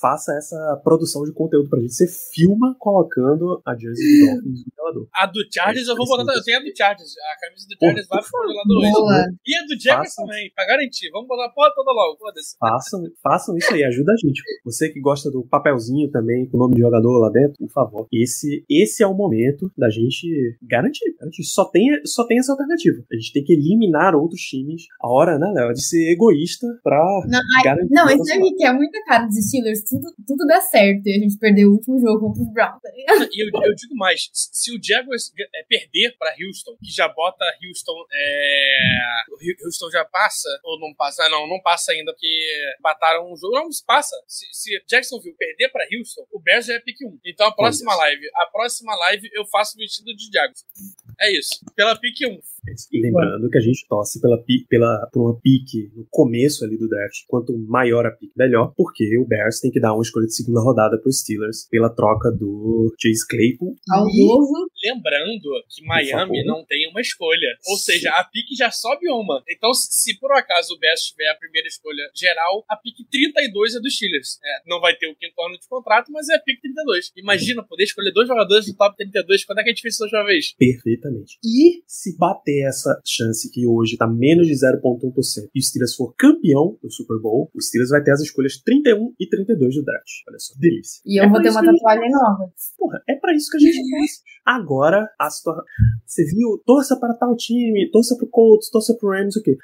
faça essa produção de conteúdo pra gente. Você filma colocando a jersey do Dolphins no congelador. A do Chargers eu vou botar. Eu tenho a do Chargers. A camisa do Chargers vai pro congelador hoje. E a do Faça. também, pra garantir. Vamos botar a porra toda logo. Foda-se. Façam, façam isso aí, ajuda a gente. Você que gosta do papelzinho também, com o nome de jogador lá dentro, por favor. Esse, esse é o momento da gente garantir. garantir. Só, tem, só tem essa alternativa. A gente tem que eliminar outros times. A hora, né, Léo, é de ser egoísta pra Não, ai, garantir. não o esse nosso aqui que é muita cara dos Steelers, tudo, tudo dá certo e a gente perdeu o último jogo contra os Browns, tá? E eu, eu digo mais, se o Jaguars é, perder pra Houston, que já bota Houston, é, Houston já passa, ou não passa? Ah, não, não passa ainda, porque bataram um jogo. Não, se passa. Se, se Jacksonville perder pra Houston, o Bears já é pick 1. Então a próxima Deus. live, a próxima live eu faço vestido de Jaguars. É isso. Pela pick 1. E lembrando que a gente torce pela, pela, por uma pique no começo ali do draft. Quanto maior a pique, melhor. Porque o Bears tem que dar uma escolha de segunda rodada pro Steelers pela troca do Chase Claypool. E. Lembrando que Miami não tem uma escolha. Ou Sim. seja, a pique já sobe uma. Então, se, se por acaso o Bears tiver a primeira escolha geral, a pique 32 é dos Steelers. É, não vai ter o quinto ano de contrato, mas é a pique 32. Imagina poder escolher dois jogadores do top 32. Quando é que a gente fez isso da última vez? Perfeitamente. E se bater essa chance que hoje tá menos de 0,1% e o Steelers for campeão do Super Bowl, o Steelers vai ter as escolhas 31 e 32 do draft. Olha só, delícia. E eu É vou ter uma a gente tatuagem nova. Porra, é pra isso que a gente faz. Agora, a situação. Você viu? Torça para tal time, torça pro Colts, torça pro Rams, o quê?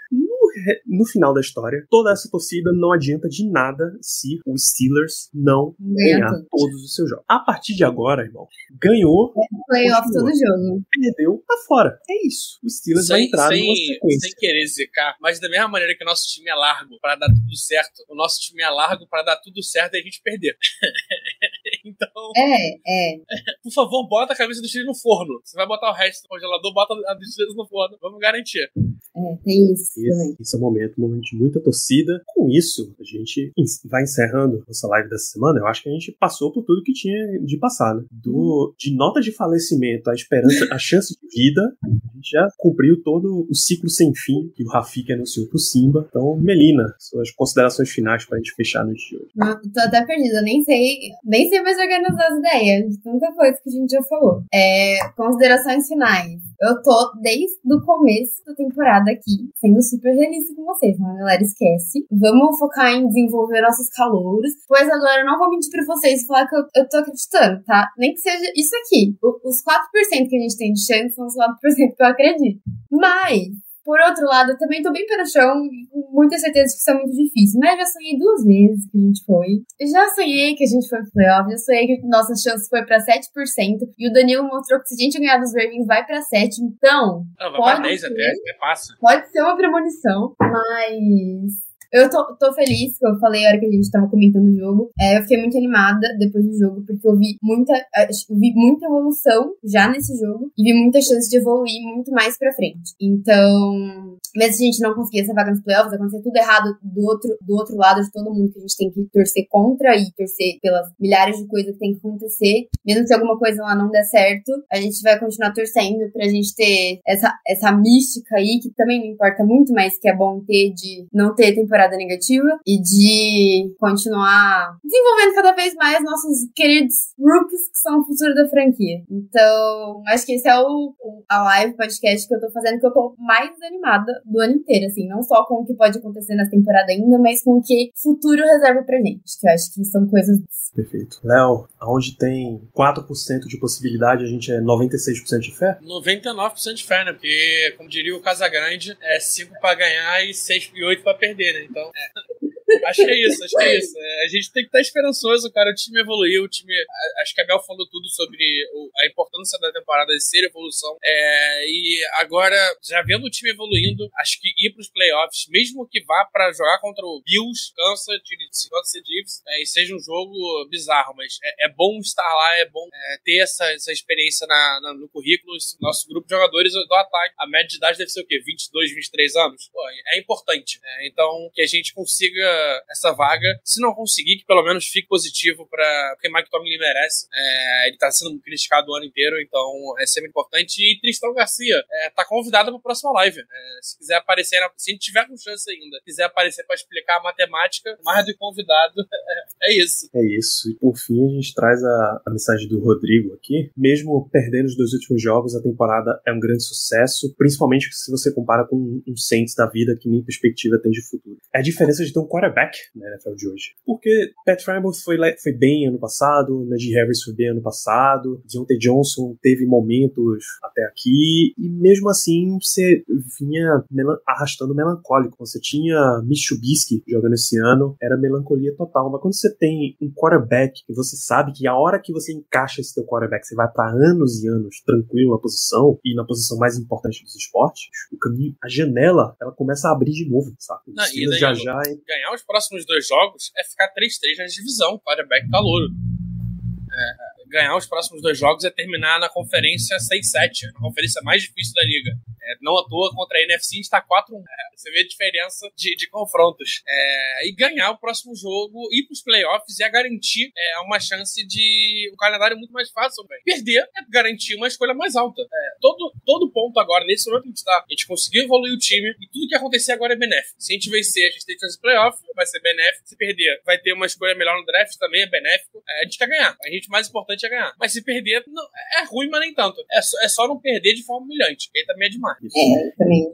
No, final da história, toda essa torcida não adianta de nada se o Steelers não Ganha ganhar todos os seus jogos. A partir de agora, irmão, ganhou, Playoff Continua. todo jogo. perdeu, tá fora. É isso. O Steelers vai Sem, entrar numa sem, sequência. sem querer zicar, mas da mesma maneira que o nosso time é largo pra dar tudo certo, o nosso time é largo pra dar tudo certo e a gente perder. então, É, é. por favor, bota a camisa do Steelers no forno. Você vai botar o resto do congelador, bota a do Steelers no forno. Vamos garantir. É, tem isso também. Esse, esse é o momento, um momento de muita torcida. Com isso, a gente en- vai encerrando nossa live dessa semana. Eu acho que a gente passou por tudo que tinha de passar, né? Do, de nota de falecimento, a esperança, a chance de vida. A gente já cumpriu todo o ciclo sem fim que o Rafik anunciou pro Simba. Então, Melina, suas considerações finais pra gente fechar a noite de hoje. Não, tô até perdida, nem sei, nem sei mais organizar as ideias de tanta coisa que a gente já falou. É, considerações finais. Eu tô desde o começo da temporada aqui, sendo super realista com vocês, mas galera esquece. Vamos focar em desenvolver nossos calouros. Pois agora eu não vou mentir pra vocês e falar que eu, eu tô acreditando, tá? Nem que seja isso aqui. O- os 4% que a gente tem de chance são os 4% que eu acredito. Mas, por outro lado, eu também tô bem pé no chão com muita certeza de que isso é muito difícil. Mas já sonhei duas vezes que a gente foi. Já sonhei que a gente foi pro playoff, já sonhei que nossa chance foi pra 7%. E o Danilo mostrou que se a gente ganhar dos Ravens, vai pra 7%. Então, Não, vai pra Pode 10 ser. até, até passa. pode ser uma premonição, mas. Eu tô, tô feliz, que eu falei a hora que a gente tava comentando o jogo. É, eu fiquei muito animada depois do jogo, porque eu vi muita, vi muita evolução já nesse jogo e vi muita chance de evoluir muito mais pra frente. Então, mesmo se a gente não conseguir essa vaga nos playoffs, acontecer tudo errado do outro, do outro lado de todo mundo que a gente tem que torcer contra e torcer pelas milhares de coisas que tem que acontecer. Mesmo se alguma coisa lá não der certo, a gente vai continuar torcendo pra gente ter essa, essa mística aí, que também não importa muito, mas que é bom ter de não ter temporada negativa e de continuar desenvolvendo cada vez mais nossos queridos rookies que são o futuro da franquia. Então, acho que esse é o, o- a live podcast que eu tô fazendo, que eu tô mais animada do ano inteiro, assim, não só com o que pode acontecer nessa temporada ainda, mas com o que futuro reserva pra gente, que eu acho que são coisas Perfeito. Léo, aonde tem 4% de possibilidade, a gente é 96% de fé? 99% de fé, né? Porque, como diria o Casagrande, é 5 pra ganhar e 6 e 8 pra perder, né? Então, é. Acho que é isso, acho que é isso. A gente tem que estar esperançoso, cara. O time evoluiu, o time. Acho que a Bel falou tudo sobre a importância da temporada de ser evolução. É, e agora, já vendo o time evoluindo, acho que ir pros playoffs, mesmo que vá pra jogar contra o Bills, City, Kansas City Chiefs, é, e seja um jogo bizarro, mas é, é bom estar lá, é bom é, ter essa, essa experiência na, na- no currículo. Nosso grupo de jogadores do ataque, a média de idade deve ser o quê? 22, 23 anos? Pô, é importante. né? Então, que a gente consiga essa vaga. Se não conseguir, que pelo menos fique positivo para porque Mike Tomlin merece. É, ele tá sendo criticado o ano inteiro, então é sempre importante. E Tristão Garcia é, tá convidado para próxima live. É, se quiser aparecer, se gente tiver com chance ainda, quiser aparecer para explicar a matemática, mais do convidado, é, é, isso. É isso. E por fim, a gente traz a, a mensagem do Rodrigo aqui. Mesmo perdendo os dois últimos jogos, a temporada é um grande sucesso, principalmente se você compara com um Saints da vida que nem perspectiva tem de futuro. É a diferença de ter um quarterback na NFL de hoje. Porque Pat Frymouth foi, foi bem ano passado, Najee Harris foi bem ano passado, Deontay Johnson teve momentos até aqui, e mesmo assim você vinha melan arrastando melancólico. Você tinha Mitsubishi jogando esse ano, era melancolia total. Mas quando você tem um quarterback e você sabe que a hora que você encaixa esse teu quarterback, você vai para anos e anos tranquilo na posição, e na posição mais importante dos esportes, o caminho, a janela, ela começa a abrir de novo, sabe? Não, e daí, já, já... Ganhar os próximos dois jogos é ficar 3-3 na divisão, quarterback calouro. É, ganhar os próximos dois jogos é terminar na conferência 6-7, a conferência mais difícil da liga. É, não à toa, contra a NFC a gente tá 4-1. É, você vê a diferença de, de confrontos. É, e ganhar o próximo jogo, ir pros playoffs é garantir é, uma chance de um calendário muito mais fácil também. Perder é garantir uma escolha mais alta. É, todo, todo ponto agora, nesse momento que a gente tá, a gente conseguiu evoluir o time e tudo que acontecer agora é benéfico. Se a gente vencer, a gente tem chance de playoff, vai ser benéfico. Se perder, vai ter uma escolha melhor no draft, também é benéfico. É, a gente quer ganhar. A gente mais importante é ganhar. Mas se perder, não, é ruim, mas nem tanto. É só, é só não perder de forma humilhante. Aí também é demais. É, também.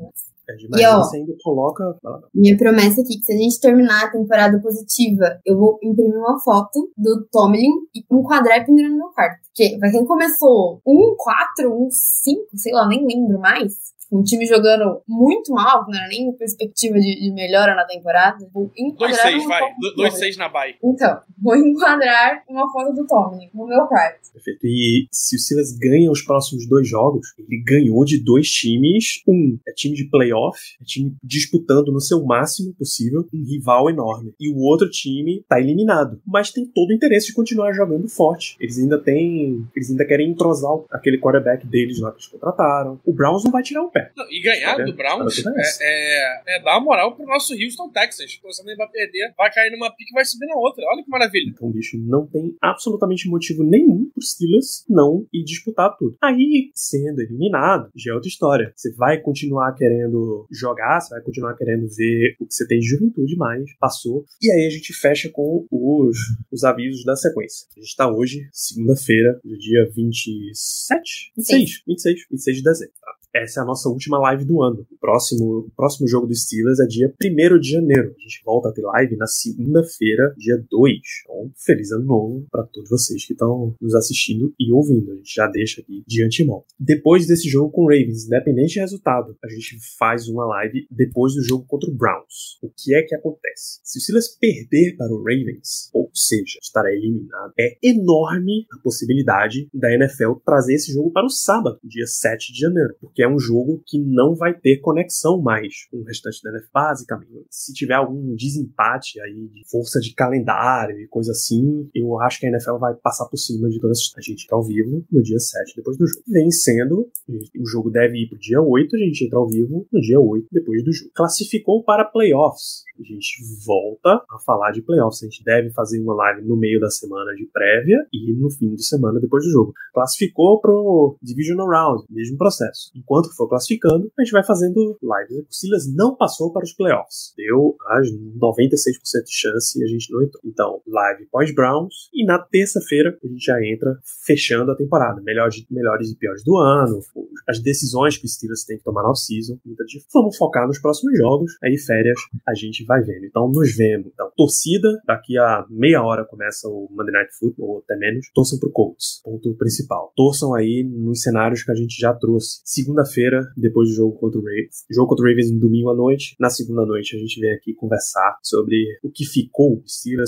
É demais. E, ó, você ainda coloca. Minha promessa aqui, que se a gente terminar a temporada positiva, eu vou imprimir uma foto do Tomlin e enquadrar e pendurar no meu quarto. Porque pra quem começou 1, 4, 1, 5, sei lá, nem lembro mais um time jogando muito mal, que não era nem perspectiva de, de melhora na temporada. 2-6, vai. 2-6 na Bay. Então, vou enquadrar uma foto do Tomlin no meu quarto. Perfeito. E se o Silas ganha os próximos dois jogos, ele ganhou de dois times. Um é time de playoff, é time disputando no seu máximo possível, um rival enorme. E o outro time tá eliminado. Mas tem todo o interesse de continuar jogando forte. Eles ainda têm. Eles ainda querem entrosar aquele quarterback deles lá que eles contrataram. O Browns não vai tirar o pé. Não, e ganhar tá do Browns é, é, é, dar moral pro nosso Houston Texas. Você nem vai perder, vai cair numa pique e vai subir na outra. Olha que maravilha. Então, bicho, não tem absolutamente motivo nenhum pros Steelers não ir disputar tudo. Aí, sendo eliminado, já é outra história. Você vai continuar querendo jogar, você vai continuar querendo ver o que você tem de juventude mais, passou. E aí a gente fecha com os, os avisos da sequência. A gente tá hoje, segunda-feira, do dia 27? 26, 26, 26 de dezembro. Tá? Essa é a nossa última live do ano. O próximo, próximo jogo do Steelers é dia 1 de janeiro. A gente volta a ter live na segunda-feira, dia 2. Então, feliz ano novo para todos vocês que estão nos assistindo e ouvindo. A gente já deixa aqui de antemão. Depois desse jogo com o Ravens, independente do resultado, a gente faz uma live depois do jogo contra o Browns. O que é que acontece? Se o Steelers perder para o Ravens, ou seja, estará eliminado, é enorme a possibilidade da NFL trazer esse jogo para o sábado, dia 7 de janeiro. Porque é um jogo que não vai ter conexão mais com o restante da NFL, basicamente. Se tiver algum desempate aí de força de calendário e coisa assim, eu acho que a NFL vai passar por cima de toda a gente ao vivo no dia 7 depois do jogo. Vencendo, o jogo deve ir pro dia 8, a gente entra ao vivo no dia 8 depois do jogo. Classificou para playoffs. A gente volta a falar de playoffs. A gente deve fazer uma live no meio da semana de prévia e no fim de semana depois do jogo. Classificou pro Divisional Round, mesmo processo enquanto for classificando, a gente vai fazendo lives. O Silas não passou para os playoffs. Deu as 96% de chance e a gente não entrou. Então, live pós-Browns. E na terça-feira a gente já entra fechando a temporada. Melhores, melhores e piores do ano. As decisões que o Steelers tem que tomar na off-season. Então, vamos focar nos próximos jogos. Aí, férias, a gente vai vendo. Então, nos vemos. Então, torcida. Daqui a meia hora começa o Monday Night Football, ou até menos. Torçam pro Colts. Ponto principal. Torçam aí nos cenários que a gente já trouxe. Segunda segunda-feira, depois do jogo contra o Ravens. Jogo contra o Ravens no domingo à noite. Na segunda noite a gente vem aqui conversar sobre o que ficou o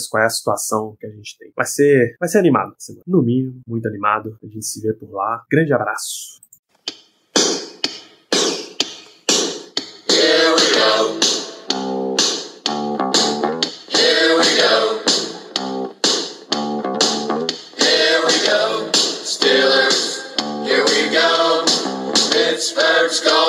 qual é a situação que a gente tem. Vai ser, vai ser animado semana. No mínimo, muito animado. A gente se vê por lá. Grande abraço. Here we go.